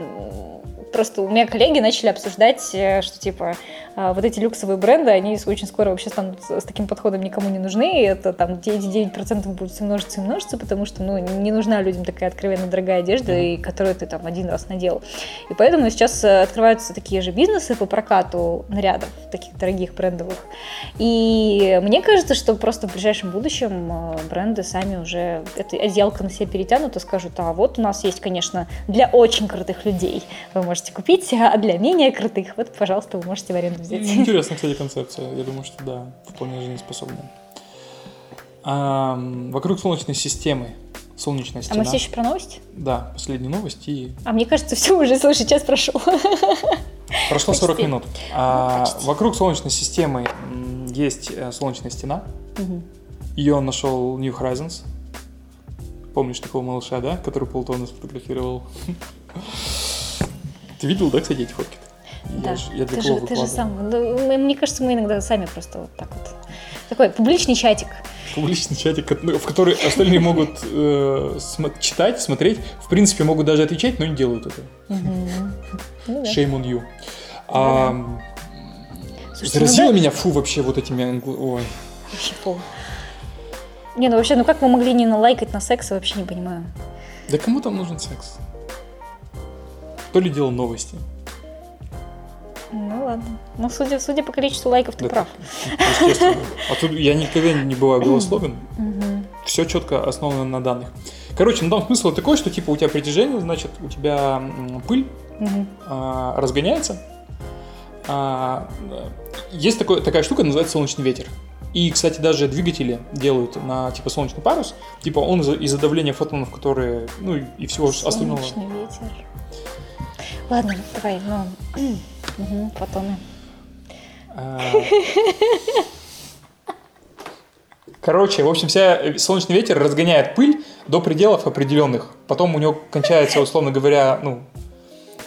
просто у меня коллеги начали обсуждать, э, что типа а, вот эти люксовые бренды, они очень скоро вообще станут с таким подходом никому не нужны, и это там эти 9% будут все множиться и множиться, потому что ну, не нужна людям такая откровенно дорогая одежда, и которую ты там один раз надел. И поэтому сейчас э, открываются такие же бизнесы по прокату нарядов, таких дорогих брендовых. И мне кажется, что просто в ближайшем будущем э, бренды сами уже это одеялко на себя перетянут и скажут, а вот у нас есть, конечно, для очень крутых людей вы можете купить, а для менее крутых, вот, пожалуйста, вы можете в аренду взять. Интересная, кстати, концепция. Я думаю, что да, вполне жизнеспособная. Ам, вокруг Солнечной системы. Солнечная А стена. мы все еще про новости? Да, последняя новость и А мне кажется, все уже, слушай, час прошел. прошло 40 Почти. минут. А, почти. вокруг Солнечной системы есть э, Солнечная стена. Ее нашел New Horizons. Помнишь такого малыша, да? Который полтона сфотографировал. (laughs) Ты видел, да, кстати, эти фотки? Да, Я, ж- я для ты же, ты же сам. ну, Мне кажется, мы иногда сами просто вот так вот. Такой публичный чатик. Публичный чатик, ну, в который остальные могут э, смо- читать, смотреть. В принципе, могут даже отвечать, но не делают это. Ну да. Shame on you. А, Слушайте, Заразило ну да, меня, фу, вообще вот этими... англ- Ой. вообще фу. Не, ну вообще, ну как мы могли не налайкать на секс, я вообще не понимаю. Да кому там нужен секс? Кто ли делал новости? Ну ладно. Ну, судя, судя по количеству лайков, ты Да, прав. Естественно. А тут я никогда не бываю голословен. Все четко основано на данных. Короче, ну там смысл такой, что типа у тебя притяжение, значит, у тебя пыль а, разгоняется. А, есть такой, такая штука, называется солнечный ветер. И, кстати, даже двигатели делают на типа солнечный парус. Типа он из-за, из-за давления фотонов, которые, ну и- всего остального. Солнечный ветер. Ладно, давай, ну. Мгм, фотоны. А. Короче, в общем, вся э, солнечный ветер разгоняет пыль до пределов определенных. Потом у него кончается, условно говоря, ну...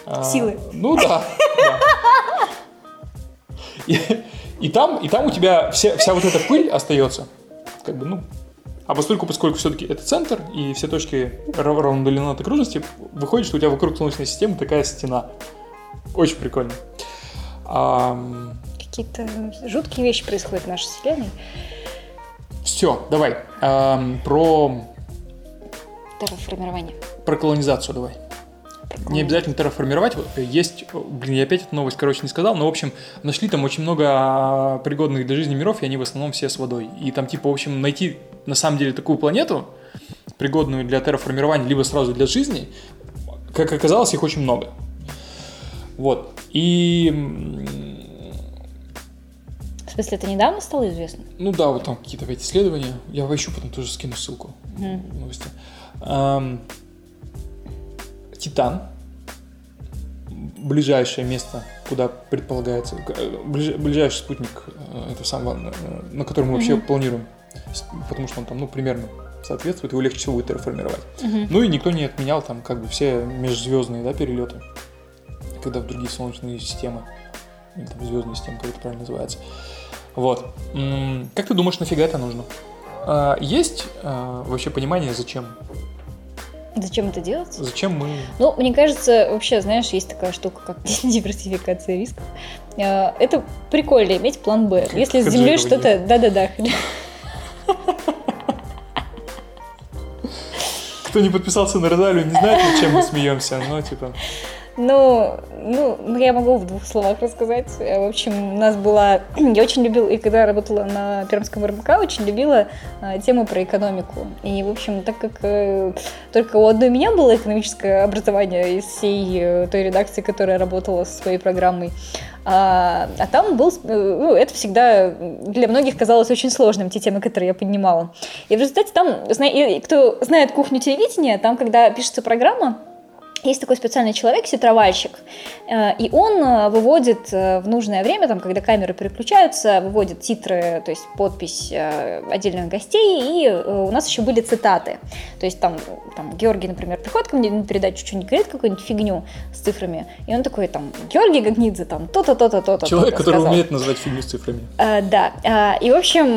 а, Силы. Ну да. да. И, и там, и там у тебя вся, вся вот эта пыль остается. Как бы, ну, а поскольку, поскольку все-таки это центр, и все точки рав- равнодалины от окружности, выходит, что у тебя вокруг Солнечной системы такая стена. Очень прикольно. Ам, Какие-то жуткие вещи происходят в нашей вселенной. Все, давай. Ам, про, Терраформирование. про колонизацию давай. Не обязательно терраформировать. Вот Есть, о, блин, я опять эту новость, короче, не сказал, но, в общем, нашли там очень много а, пригодных для жизни миров, и они в основном все с водой. И там, типа, в общем, найти на самом деле такую планету, пригодную для терраформирования, либо сразу для жизни, как оказалось, их очень много. Вот. И, В смысле, это недавно стало известно? ну да, вот там какие-то опять исследования. Я поищу, потом тоже скину ссылку. Мгм. новости. Ам, Титан. Ближайшее место, куда предполагается, э, ближ- ближайший спутник, э, это самого, э, на который мы вообще Мгм. планируем, потому что он там, ну, примерно соответствует, его легче всего будет терраформировать. Мгм. Ну и никто не отменял там как бы все межзвездные, да, перелеты, когда в другие солнечные системы, или там звездные системы, как это правильно называется. Вот. Как ты думаешь, нафига это нужно? А, Есть а, вообще понимание, зачем? Зачем это делать? Зачем мы... Ну, мне кажется, вообще, знаешь, есть такая штука, как (laughs) диверсификация рисков. Э, Это прикольно иметь план Б. Если с землей что-то... Да-да-да. Кто не подписался на Розалию, не знает, над чем мы смеемся, но типа... Ну, ну, ну, я могу в двух словах рассказать. Э, В общем, у нас была... (clears throat) Я очень любила, и когда работала на Пермском РБК, очень любила э, тему про экономику. И, в общем, так как э, только у одной меня было экономическое образование из всей э, той редакции, которая работала со своей программой, а, а там был, э, ну, это всегда для многих казалось очень сложным, те темы, которые я поднимала. И в результате там, зна- кто знает кухню телевидения, там, когда пишется программа, есть такой специальный человек, сетровальщик, э, и он э, выводит э, в нужное время, там, когда камеры переключаются, выводит титры, то есть подпись отдельных гостей, и у нас еще были цитаты. То есть там, там Георгий, например, приходит ко мне на передачу, что-нибудь говорит, какую-нибудь фигню с цифрами, и он такой, там, Георгий Гагнидзе, там, то-то, то-то, то-то. Человек, то-то который сказал». умеет назвать фигню с цифрами. А, да, и в общем,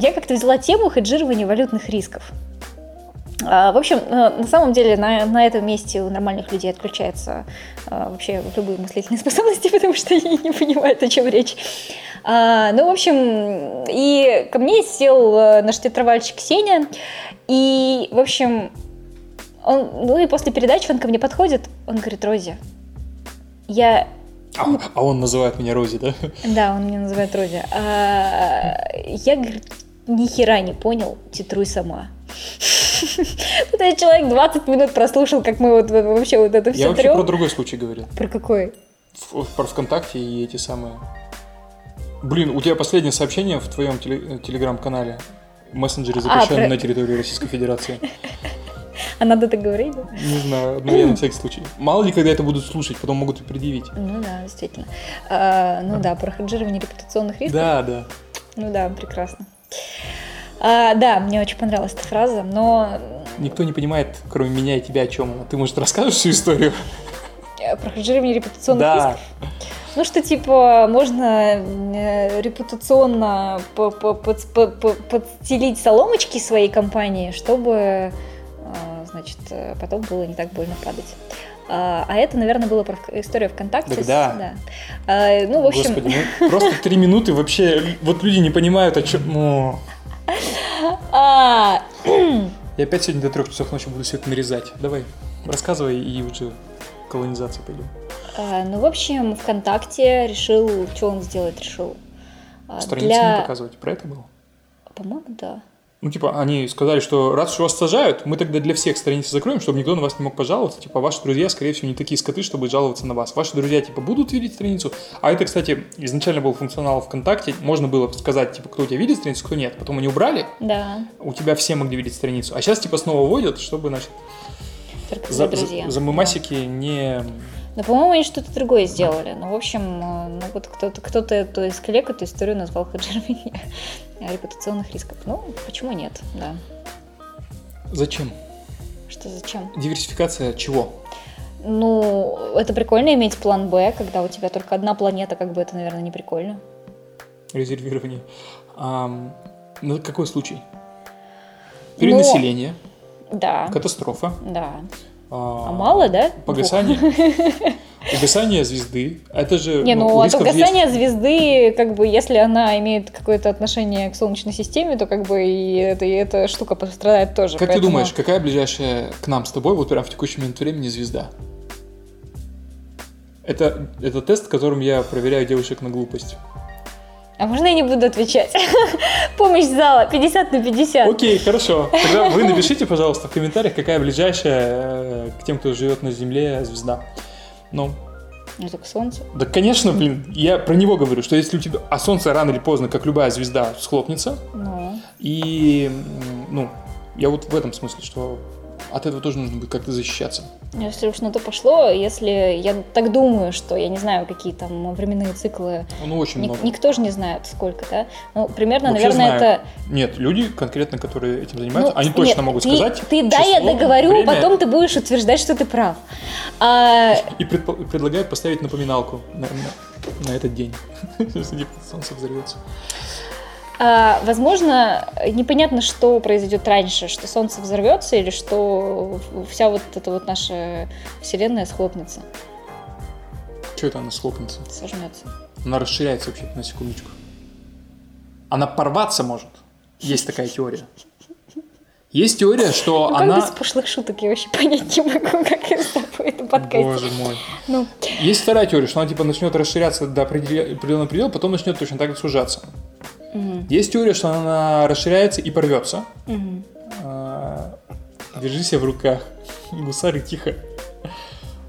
я как-то взяла тему хеджирования валютных рисков. А, В общем, э, на самом деле на, на этом месте у нормальных людей отключаются а, вообще любые мыслительные (laughs) способности, потому что они не понимают, о чем речь. А, Ну, в общем, и ко мне сел э, наш театровальщик Сеня, и, в общем, он, ну и после передачи он ко мне подходит, он говорит, Рози, я А, а он называет меня Рози, да? (laughs) да, он меня называет Рози. А, я, говорит, ни хера не понял, титруй сама. (laughs) Этот человек 20 минут прослушал, как мы вот вообще вот это Я все вообще трем. про другой случай говорил. Про какой? Про ВКонтакте и эти самые... Блин, у тебя последнее сообщение в твоем теле- телеграм-канале. мессенджеры запрещены про- на территории Российской Федерации. (laughs) А надо это говорить, да? Не знаю, но я на всякий случай. Мало ли, когда это будут слушать, потом могут и предъявить. Ну да, действительно. А, ну да, про хеджирование репутационных рисков. Да, да. Ну да, прекрасно. А, да, мне очень понравилась эта фраза, но Никто не понимает, кроме меня и тебя, о чем. Ты, может, расскажешь всю историю? э, про хеджирование репутационных Да. рисков. Ну, что, типа, можно э, репутационно по- по- под- по- по- подстелить соломочки своей компании, чтобы, э, значит, потом было не так больно падать. А а это, наверное, было про историю ВКонтакте. Так с- да. А, ну, в общем, Господи, ну (laughs) просто три минуты вообще, вот люди не понимают, о чем... Ну, я опять сегодня до трех часов ночи буду все это нарезать. Давай, рассказывай и уже к колонизации пойдем. а, ну, в общем, ВКонтакте решил, что он сделать решил? А, Страницу для- не показывать, про это было? По-моему, да. Ну, типа, они сказали, что раз уж вас сажают, мы тогда для всех страницы закроем, чтобы никто на вас не мог пожаловаться. Типа, ваши друзья, скорее всего, не такие скоты, чтобы жаловаться на вас. Ваши друзья, типа, будут видеть страницу. А это, кстати, изначально был функционал ВКонтакте. Можно было сказать, типа, кто у тебя видит страницу, кто нет. Потом они убрали, Да, у тебя все могли видеть страницу. А сейчас, типа, снова вводят, чтобы, значит, за, за за, мымасики не... Но, по-моему, они что-то другое сделали. Ну, в общем, э, ну, вот кто-то, кто-то эту из коллег эту историю назвал (laughs) хеджированием репутационных рисков. Ну, почему нет, да. Зачем? Что зачем? Диверсификация чего? Ну, это прикольно иметь план Б, когда у тебя только одна планета, как бы это, наверное, не прикольно. Резервирование. Ам, ну, какой случай? Перенаселение, Да, катастрофа. да. А, А мало, да? Погасание. Угасание (laughs) звезды. Это же... Не, ну у от угасания звезды, как бы, если она имеет какое-то отношение к Солнечной системе, то как бы и, это, и эта штука пострадает тоже. есть- Как ты поэтому- думаешь, какая ближайшая к нам с тобой, вот прям в текущий момент времени звезда? Это, это тест, которым я проверяю девушек на глупость. А можно я не буду отвечать? (laughs) Помощь зала 50 на 50. Окей, хорошо. Тогда вы напишите, пожалуйста, в комментариях, какая ближайшая э, к тем, кто живет на Земле, звезда. Ну, Ну, только Солнце. да, конечно, блин, я про него говорю, что если у тебя... А Солнце рано или поздно, как любая звезда, схлопнется. Ну, И, ну, я вот в этом смысле, что от этого тоже нужно будет как-то защищаться. если уж на то пошло, если я так думаю, что я не знаю, какие там временные циклы, Ну, очень ник- много. никто же не знает, сколько, да? Ну, примерно, Вообще наверное, знают. это... Нет, люди конкретно, которые этим занимаются, Ну, они точно нет, могут ты- сказать. Ты дай я число, договорю, время, потом ты будешь утверждать, что ты прав. А, И предпо- предлагают поставить напоминалку на, на- на этот день. (laughs) Солнце взорвется. А, возможно, непонятно, что произойдет раньше, что Солнце взорвется или что вся вот эта вот наша Вселенная схлопнется, Что это она схлопнется? сожмется. Она расширяется вообще на секундочку. Она порваться может. Есть такая теория. Есть теория, что Ну, как она... без пошлых шуток я вообще понять не могу, как я с тобой это подкасте. Боже мой. Ну, Есть вторая теория, что она типа начнет расширяться до определенного предела, потом начнет точно так же сужаться. Мгм, Есть теория, что она расширяется и порвется. мгм. А, Держи себя в руках. (laughs) Гусары тихо.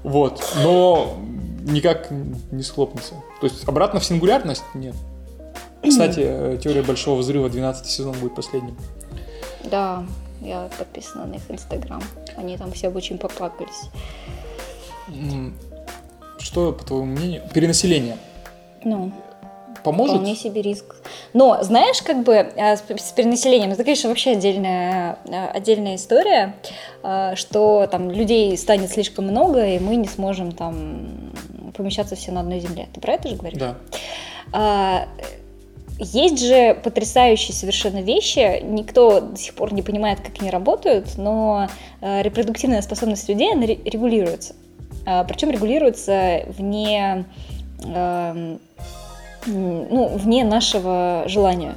Вот. Но никак не схлопнется. То есть обратно в сингулярность? Нет. Кстати, э, теория большого взрыва 12 сезон будет последним. Да, я подписана на их инстаграм. Они там все очень поплакались. Что, по твоему мнению, перенаселение Ну, поможет? вполне себе риск. Но, знаешь, как бы э, с перенаселением, это, конечно, вообще отдельная, э, отдельная история, э, что там людей станет слишком много, и мы не сможем там помещаться все на одной земле. Ты про это же говоришь? Да. А, Есть же потрясающие совершенно вещи, никто до сих пор не понимает, как они работают, но репродуктивная способность людей, она ре- регулируется. А, Причем регулируется вне, эм, ну, вне нашего желания.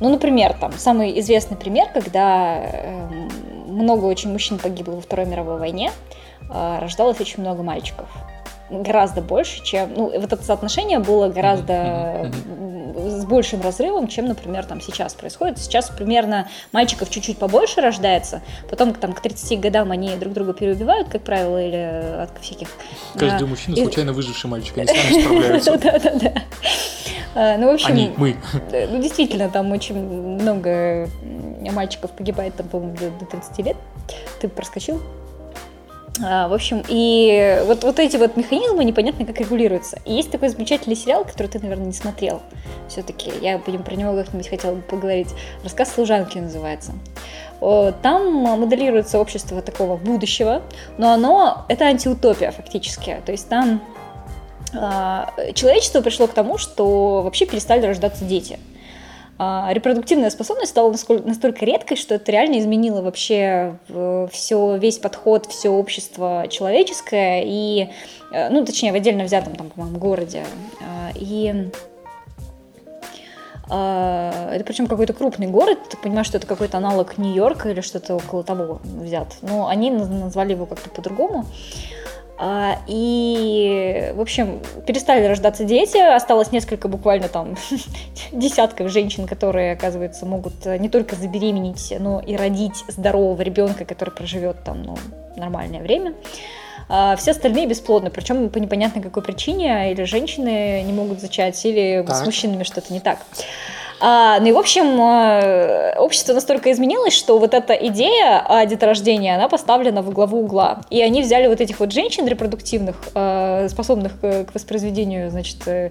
Ну, например, там, самый известный пример, когда эм, много очень мужчин погибло во Второй мировой войне, э, рождалось очень много мальчиков. Гораздо больше, чем... Ну, вот это соотношение было гораздо с большим разрывом, чем, например, там сейчас происходит. Сейчас примерно мальчиков чуть-чуть побольше рождается, потом там, к 30 годам они друг друга переубивают, как правило, или от всяких... Каждый а, мужчина и- случайно выживший мальчик, они сами (laughs) справляются. Да-да-да. А, Ну, в общем, Они, мы. э, ну, действительно, там очень много мальчиков погибает, там, по-моему, до 30 лет. Ты проскочил? А, в общем, и вот, вот эти вот механизмы непонятно как регулируются. И есть такой замечательный сериал, который ты, наверное, не смотрел. Все-таки я будем про него как-нибудь хотела бы поговорить. Рассказ служанки называется. Там моделируется общество такого будущего, но оно это антиутопия фактически. То есть там а, человечество пришло к тому, что вообще перестали рождаться дети. А, репродуктивная способность стала настолько редкой, что это реально изменило вообще все, весь подход, все общество человеческое, и, э, ну, точнее, в отдельно взятом, там, по-моему, городе. А, и это причем какой-то крупный город, ты понимаешь, что это какой-то аналог Нью-Йорка или что-то около того взят. Но они назвали его как-то по-другому. А, и, в общем, перестали рождаться дети, осталось несколько буквально там (laughs) десятков женщин, которые, оказывается, могут не только забеременеть, но и родить здорового ребенка, который проживет там ну, нормальное время. А все остальные бесплодны, причем по непонятной какой причине, или женщины не могут зачать, или так. с мужчинами что-то не так. А, ну и, в общем, э, общество настолько изменилось, что вот эта идея о деторождении, она поставлена в главу угла. И они взяли вот этих вот женщин репродуктивных, э, способных к воспроизведению, значит, э,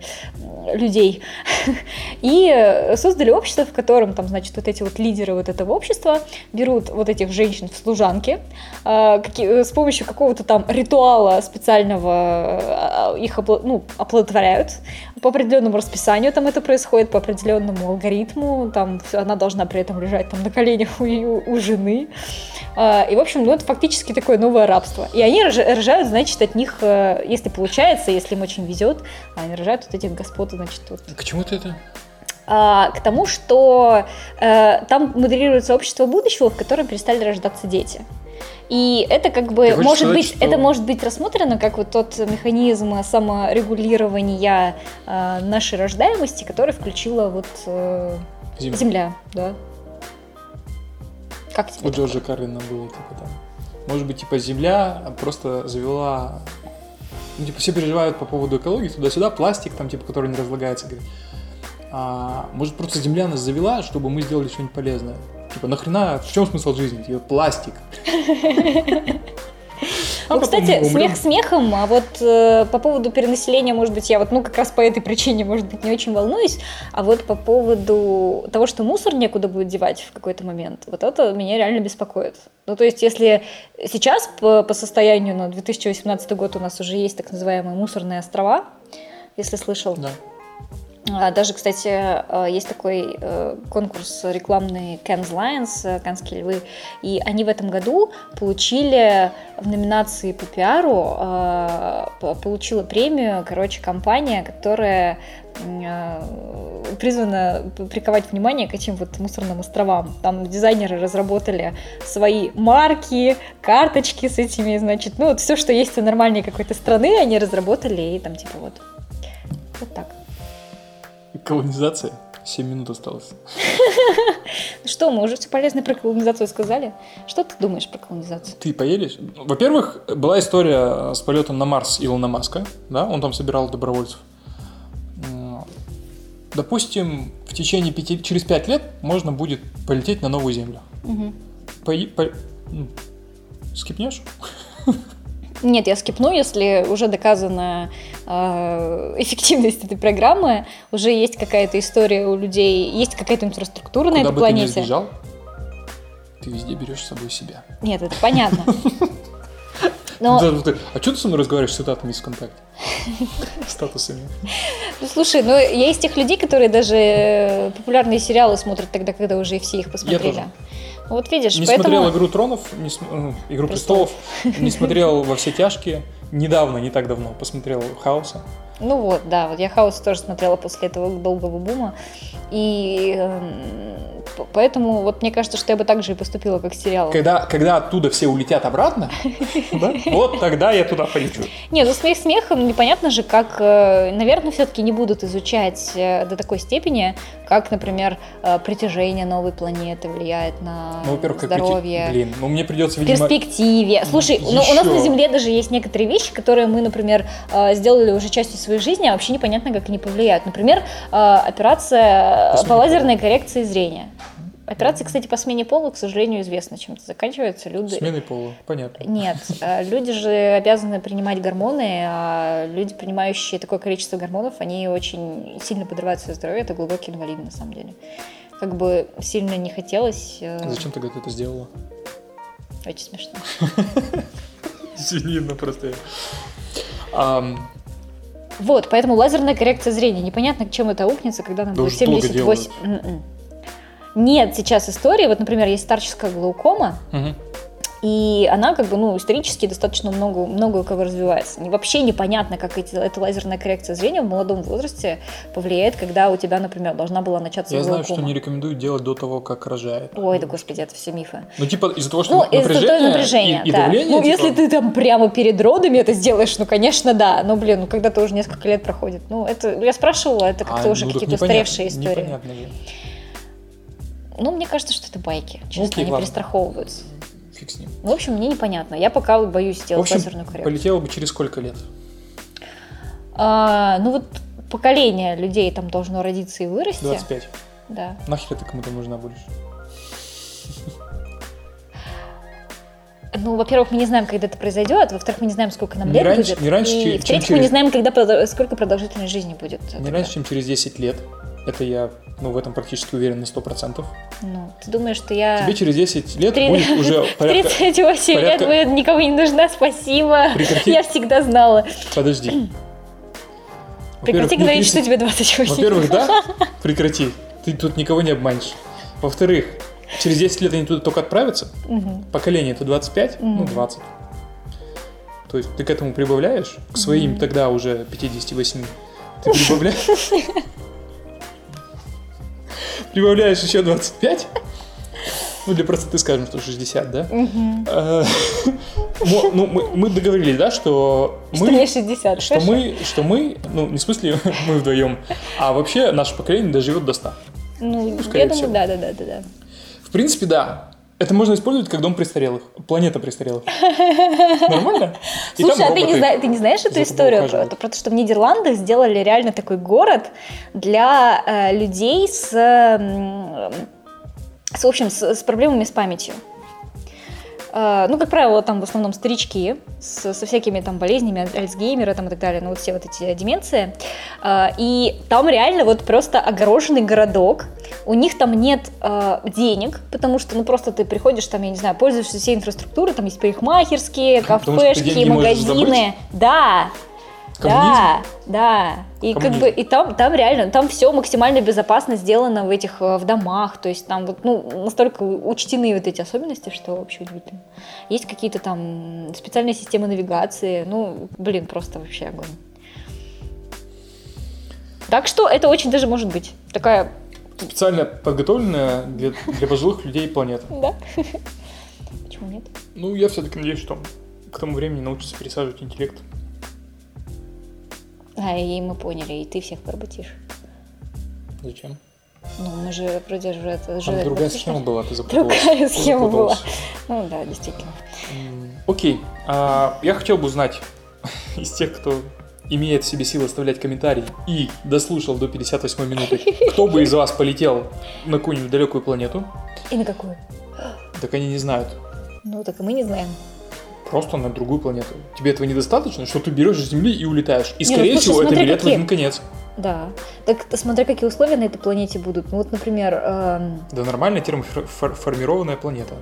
людей, (laughs) и создали общество, в котором там, значит, вот эти вот лидеры вот этого общества берут вот этих женщин в служанки, с помощью какого-то там ритуала специального их ну, оплодотворяют, по определенному расписанию там это происходит, по определенному алгоритму, там она должна при этом лежать там на коленях у, у жены. А, и, в общем, ну, это фактически такое новое рабство. И они рожают, значит, от них, э, если получается, если им очень везет, они рожают вот этих господ, значит, вот. К чему ты это? А, к тому, что э, там моделируется общество будущего, в котором перестали рождаться дети. И это как бы может сказать, быть, что... это может быть рассмотрено как вот тот механизм саморегулирования э, нашей рождаемости, который включила вот э, Земля. Земля, да. Как тебе? У Джорджа Карлина было типа там. Может быть, типа Земля просто завела ну, типа, все переживают по поводу экологии, туда-сюда, пластик, там, типа, который не разлагается, говорит. А, может, просто Земля нас завела, чтобы мы сделали что-нибудь полезное. Типа, нахрена, в чем смысл жизни? Типа, пластик. (laughs) А ну, кстати, смех смехом, а вот э, по поводу перенаселения, может быть, я вот, ну, как раз по этой причине, может быть, не очень волнуюсь, а вот по поводу того, что мусор некуда будет девать в какой-то момент, вот это меня реально беспокоит. Ну, то есть, если сейчас по, по состоянию на 2018 год у нас уже есть так называемые мусорные острова, если слышал, да. А, даже, кстати, э, есть такой э, конкурс рекламный Cannes Lions, э, Канские львы, и они в этом году получили в номинации по пиару, получила премию, короче, компания, которая призвана приковать внимание к этим вот мусорным островам. Там дизайнеры разработали свои марки, карточки с этими, значит, ну вот все, что есть у нормальной какой-то страны, они разработали и там типа вот, вот так. Колонизация? 7 минут осталось. (laughs) Что, мы уже все полезное про колонизацию сказали? Что ты думаешь про колонизацию? Ты поедешь? Во-первых, была история с полетом на Марс Илона Маска, да, он там собирал добровольцев. Допустим, в течение пяти, через пять лет можно будет полететь на новую Землю. Угу. По, по, скипнешь? (laughs) Нет, я скипну, если уже доказана э, эффективность этой программы, уже есть какая-то история у людей, есть какая-то инфраструктура Куда на этой бы планете. Ты не сбежал, ты везде берешь с собой себя. Нет, это понятно. (laughs) Но... Да, да, а что ты со мной разговариваешь с цитатами из ВКонтакте? (laughs) Статусами. Ну, слушай, ну я из тех людей, которые даже э, популярные сериалы смотрят тогда, когда уже все их посмотрели. Я тоже. Вот видишь, не поэтому... смотрел «Игру тронов», не см... Э, «Игру престолов», не (laughs) смотрел «Во все тяжкие», недавно, не так давно, посмотрел «Хаоса». Ну вот, да, вот я «Хаос» тоже смотрела после этого долгого бума, и эм, Поэтому вот мне кажется, что я бы так же и поступила, как с сериалом. Когда, когда оттуда все улетят обратно, (laughs) вот тогда я туда полечу. Нет, ну смех смехом, непонятно же, как, э, наверное, все-таки не будут изучать э, до такой степени, как, например, э, притяжение новой планеты влияет на ну, здоровье. Блин, ну мне придется, видимо... перспективе. Слушай, ну, у нас на Земле даже есть некоторые вещи, которые мы, например, сделали уже частью своей жизни, а вообще непонятно, как они повлияют. Например, операция по лазерной коррекции зрения. Операции, кстати, по смене пола, к сожалению, известно, чем это заканчивается. Люди... Сменой пола, понятно. Нет, э, люди же обязаны принимать гормоны, а люди, принимающие такое количество гормонов, они очень сильно подрывают свое здоровье, это глубокие инвалиды на самом деле. Как бы сильно не хотелось... э, Зачем ты говорит, это сделала? Очень смешно. (laughs) Извини, ну просто я... Вот, поэтому лазерная коррекция зрения. Непонятно, к чему это аукнется, когда нам Да будет уже долго 78. М-м. Нет сейчас истории. Вот, например, есть старческая глаукома, мгм. И она как бы, ну, исторически достаточно много, много кого развивается. Не- Вообще непонятно, как эти, эта лазерная коррекция зрения в молодом возрасте повлияет, когда у тебя, например, должна была начаться Я знаю, глаукома. что не рекомендуют делать до того, как рожает. Ой, да господи, это все мифы. Ну, типа, из-за того, что Ну, из-за напряжение, того напряжения, и, и да. давление, ну, типа, если ты там прямо перед родами это сделаешь, ну, конечно, да. Ну, блин, ну, когда-то уже несколько лет проходит. Ну, это, я спрашивала, это как-то а, уже ну, какие-то устаревшие истории. Непонятно же. Ну, мне кажется, что это байки. Честно, окей, они ладно. перестраховываются. Фиг с ним. В общем, мне непонятно. Я пока боюсь В сделать общем, лазерную коррекцию. полетела бы через сколько лет? А, ну, вот поколение людей там должно родиться и вырасти. 25. Да. Нахер ты кому-то нужна будешь? Ну, во-первых, мы не знаем, когда это произойдет. Во-вторых, мы не знаем, сколько нам Не лет раньше- будет. не раньше, и чем в-третьих, мы через- не знаем, когда, сколько продолжительность жизни будет. Не тогда. раньше, чем через 10 лет. Это я, ну, в этом практически уверен на 100%. Ну, ты думаешь, что я... Тебе через 10 лет Три- будет (laughs) уже порядка... 38 лет порядка- вы никому не нужна, спасибо. Прекрати. Я всегда знала. Подожди. (clears throat) Прекрати говорить, что 30 тебе 28. Во-первых, да, (laughs) прекрати. Ты тут никого не обманешь. Во-вторых, через 10 лет они туда только отправятся. Поколение это 25, ну Мгм. 20. То есть ты к этому прибавляешь, к своим тогда уже 58. Ты прибавляешь... (laughs) Прибавляешь еще 25. Ну, для простоты скажем, что 60, да? Мо- (laughs) Ну, мы мы договорились, да, что Что мне мы... 60, Что хорошо? мы, что мы, ну, не в смысле (laughs) мы вдвоем, а вообще наше поколение доживет до 100. Ну, я думаю, всего. да, да, да, да, да. В принципе, да. Это можно использовать как дом престарелых. Планета престарелых. (laughs) Нормально? И Слушай, а ты не, зна- ты не знаешь эту историю? Про, про то, что в Нидерландах сделали реально такой город для э, людей с, м, с, в общем, с, с проблемами с памятью. Э, ну, как правило, там в основном старички с- со всякими там болезнями, аль- Альцгеймера там и так далее, ну вот все вот эти деменции. Э, и там реально вот просто огороженный городок. У них там нет э, денег, потому что, ну, просто ты приходишь там, я не знаю, пользуешься всей инфраструктурой, там есть парикмахерские, (laughs) кафешки, магазины. Да, Да, да. И как Коммунизм. бы и там, там реально, там все максимально безопасно сделано в этих э, в домах. То есть там вот, ну, настолько учтены вот эти особенности, что вообще удивительно. Есть какие-то там специальные системы навигации. Ну, блин, просто вообще огонь. Так что это очень даже может быть такая, Специально подготовленная для, для пожилых людей планета. (laughs) да? Почему нет? Ну, я все-таки надеюсь, что к тому времени научится пересаживать интеллект. А, и мы поняли, и ты всех поработишь. Зачем? Ну, мы же вроде же это же Там это другая обсуждали. схема была, ты запуталась. Другая Ты схема была. запуталась. Ну да, действительно. Окей. А, я хотел бы узнать (laughs) из тех, кто имеет в себе силы оставлять комментарий и дослушал до 58 минуты, кто бы из вас полетел на какую-нибудь далекую планету, И на какую? так они не знают. Ну, так и мы не знаем. Просто на другую планету. Тебе этого недостаточно, что ты берешь с Земли и улетаешь. И, ну, скорее слушай, всего, это билет в какие. один конец. Да. Так смотря какие условия на этой планете будут. Ну вот, например, эм, Да нормальная термоформированная планета.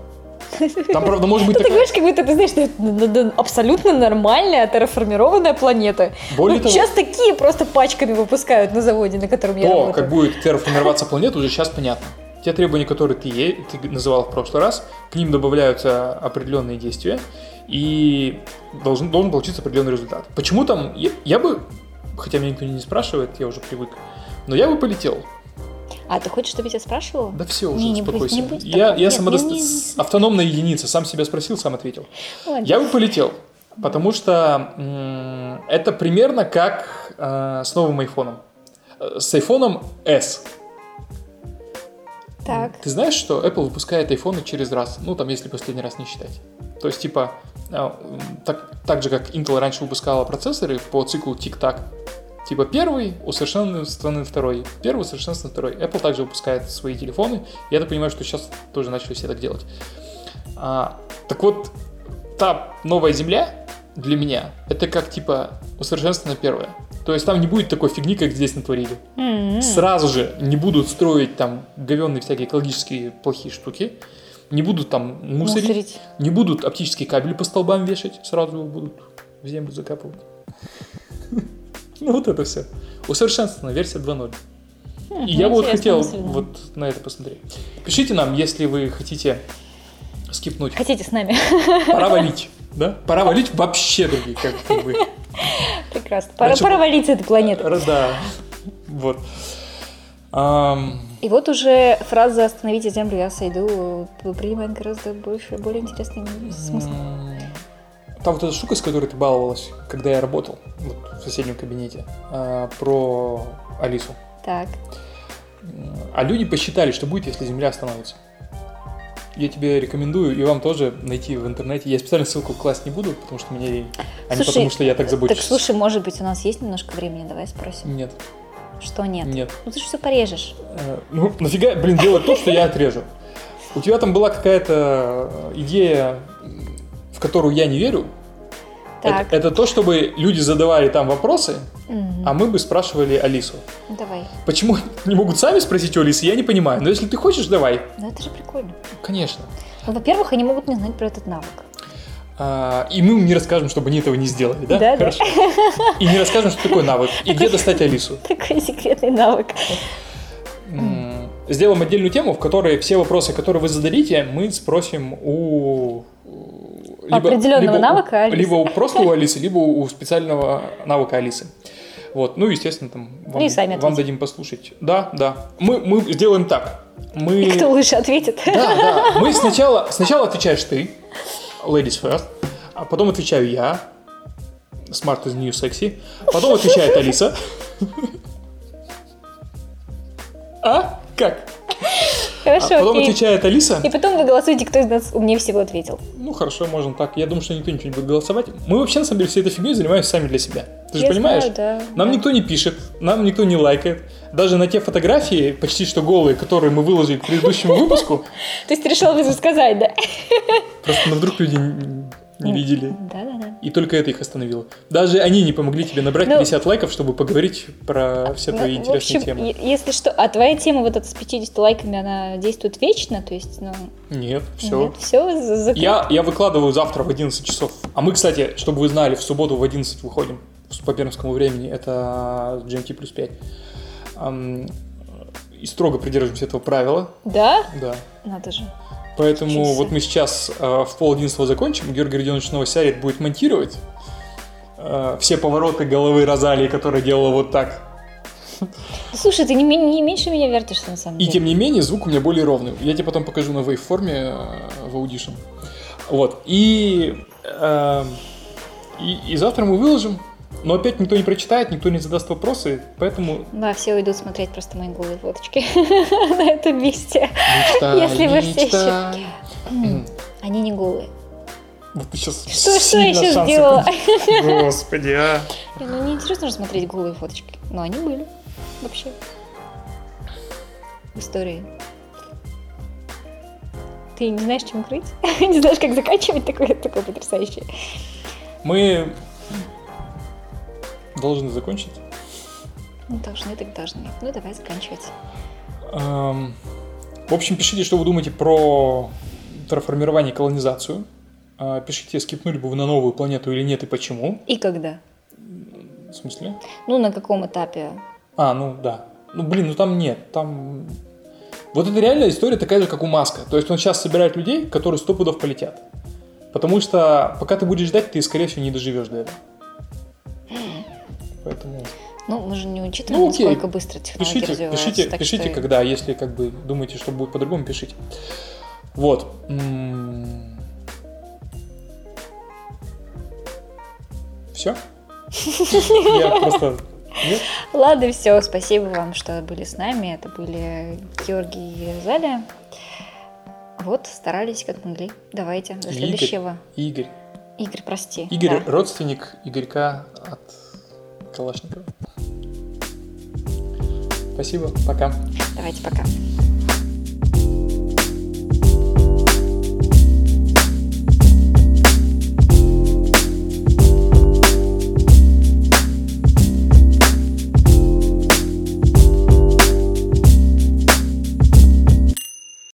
Там, правда, может быть (laughs) ты такая... говоришь, как будто ты знаешь, абсолютно нормальная терраформированная планета. Более Ну, того, сейчас такие просто пачками выпускают на заводе, на котором я работаю. как будет терраформироваться планета, уже сейчас понятно. Те требования, которые ты, ты называл в прошлый раз, к ним добавляются определенные действия, и должен, должен получиться определенный результат. Почему там... Я, я бы, хотя меня никто не спрашивает, я уже привык, но я бы полетел. А ты хочешь, чтобы я тебя спрашивала? Да все уже, Не, не будь- успокойся. не будь я такой. я Нет, самодост- не- не- не. с- автономная единица, сам себя спросил, сам ответил. Ладно. Я бы полетел, потому что м, это примерно как э, с новым айфоном. Э, С айфоном S. Так. Ты знаешь, что Apple выпускает айфоны через раз? Ну, там, если последний раз не считать. То есть, типа, так, так же, как Intel раньше выпускала процессоры по циклу тик-так, Типа первый, усовершенствованный второй. Первый, усовершенствованный второй. Apple также выпускает свои телефоны. Я так понимаю, что сейчас тоже начали все так делать. А, так вот, та новая земля для меня, это как типа усовершенствованная первая. То есть там не будет такой фигни, как здесь натворили. М-м. Сразу же не будут строить там говенные всякие экологические плохие штуки. Не будут там мусорить. Мусорить. Не будут оптические кабели по столбам вешать. Сразу его будут в землю закапывать. (laughs) Ну вот это все. Усовершенствованная версия 2.0. И я бы вот хотел вот на это посмотреть. Пишите нам, если вы хотите скипнуть. Хотите с нами? (laughs) Пора валить. Да? Пора валить вообще другие, как, бы. Прекрасно. Пора, валить с этой планеты. Раз, Да. Вот. Ам, И вот уже фраза «Остановите Землю, я сойду» принимает гораздо больше, более интересный смысл. Там вот эта штука, с которой ты баловалась, когда я работал вот, в соседнем кабинете, а, про Алису. Так. А люди посчитали, что будет, если Земля остановится. Я тебе рекомендую и вам тоже найти в интернете. Я специально ссылку класть не буду, потому что мне лень. А не Слушай, потому что я так забочусь. Так слушай, может быть, у нас есть немножко времени, давай спросим. Нет, Что нет? нет. Ну ты же все порежешь. Э, Ну, нафига, блин, делать то, что я отрежу? У тебя там была какая-то э, идея, в которую я не верю. Так. Это, это то, чтобы люди задавали там вопросы, Мгм. а мы бы спрашивали Алису. Давай. Почему не могут сами спросить у Алисы, я не понимаю. Но если ты хочешь, давай. Ну это же прикольно. Конечно. Ну, во-первых, они могут не знать про этот навык. А, и мы им не расскажем, чтобы они этого не сделали, да? Да, да. Хорошо. И не расскажем, что такое навык. И где достать Алису. Такой секретный навык. Сделаем отдельную тему, в которой все вопросы, которые вы зададите, мы спросим у... либо- Определенного либо навыка Алисы. Либо у просто у Алисы, либо у специального навыка Алисы. Вот, ну, естественно, там вам, И сами вам дадим послушать. Да, да. Мы, мы сделаем так. Мы... И кто лучше ответит? Да, да. Мы сначала, сначала отвечаешь ты, ladies first, а потом отвечаю я, smart is new sexy, потом отвечает Алиса. (laughs) А? Как? А Хорошо, потом окей. отвечает Алиса. И потом вы голосуете, кто из нас умнее всего ответил. Ну хорошо, можно так. Я думаю, что никто ничего не будет голосовать. Мы вообще, на самом деле, всей этой фигней занимаемся сами для себя. Ты же Я понимаешь? знаю, да, Нам да. никто не пишет, нам никто не лайкает. Даже на те фотографии, почти что голые, которые мы выложили к предыдущему выпуску, (laughs) То есть ты решил это сказать, да? просто ну, вдруг люди не видели. Да, да, да. И только это их остановило. Даже они не помогли тебе набрать Ну, 50 лайков, чтобы поговорить про все твои Ну, интересные общем, темы. если что, а твоя тема вот эта с 50 лайками, она действует вечно, то есть, ну, Нет, все. все, Я, я выкладываю завтра в 11 часов. А мы, кстати, чтобы вы знали, в субботу в 11 выходим по пермскому времени. Это GMT плюс 5. Ам, И строго придерживаемся этого правила. Да? Да. Надо же. Поэтому себе. вот мы сейчас э, в пол одиннадцатого закончим. Георгий Родионович Новосярит будет монтировать э, все повороты головы Розалии, которая делала вот так. Слушай, ты не, не меньше меня вертишься, на самом И деле. тем не менее, звук у меня более ровный. Я тебе потом покажу на вейв-форме э, в Audition. Вот. И, э, и, и завтра мы выложим. Но опять никто не прочитает, никто не задаст вопросы, поэтому Да, все уйдут смотреть просто мои голые фоточки (laughs) на этом месте. мечтай, Если вы все. М. Они не голые. Вот ты сейчас Что, что я сейчас сделала? (laughs) Господи, а. Не, Ну, неинтересно же смотреть голые фоточки. Но они были. Вообще. В истории. Ты не знаешь, чем крыть? (laughs) Не знаешь, как заканчивать такое, такое потрясающее. Мы должны закончить. Ну, должны, так должны. Ну, давай заканчивать. Эм, В общем, пишите, что вы думаете про терраформирование и колонизацию. А, Пишите, скипнули бы вы на новую планету или нет и почему. И когда? В смысле? Ну, на каком этапе? А, ну да. Ну блин, ну там нет. Там. Вот это реальная история такая же, как у Маска. То есть он сейчас собирает людей, которые сто пудов полетят. Потому что пока ты будешь ждать, ты, скорее всего, не доживешь до этого. Поэтому Ну, мы же не учитываем, Ну, окей. насколько быстро технологии пишите, развиваются. пишите, так пишите, что- когда, если как бы думаете, что будет по-другому, пишите. Вот. Все? Я просто... Нет? Ладно, все, спасибо вам, что были с нами. Это были Георгий и Заля. Вот, старались как могли. Давайте, до Игорь. следующего. Игорь. Игорь, прости. Игорь Да. родственник Игорька от Калашникова. Спасибо, пока. Давайте пока.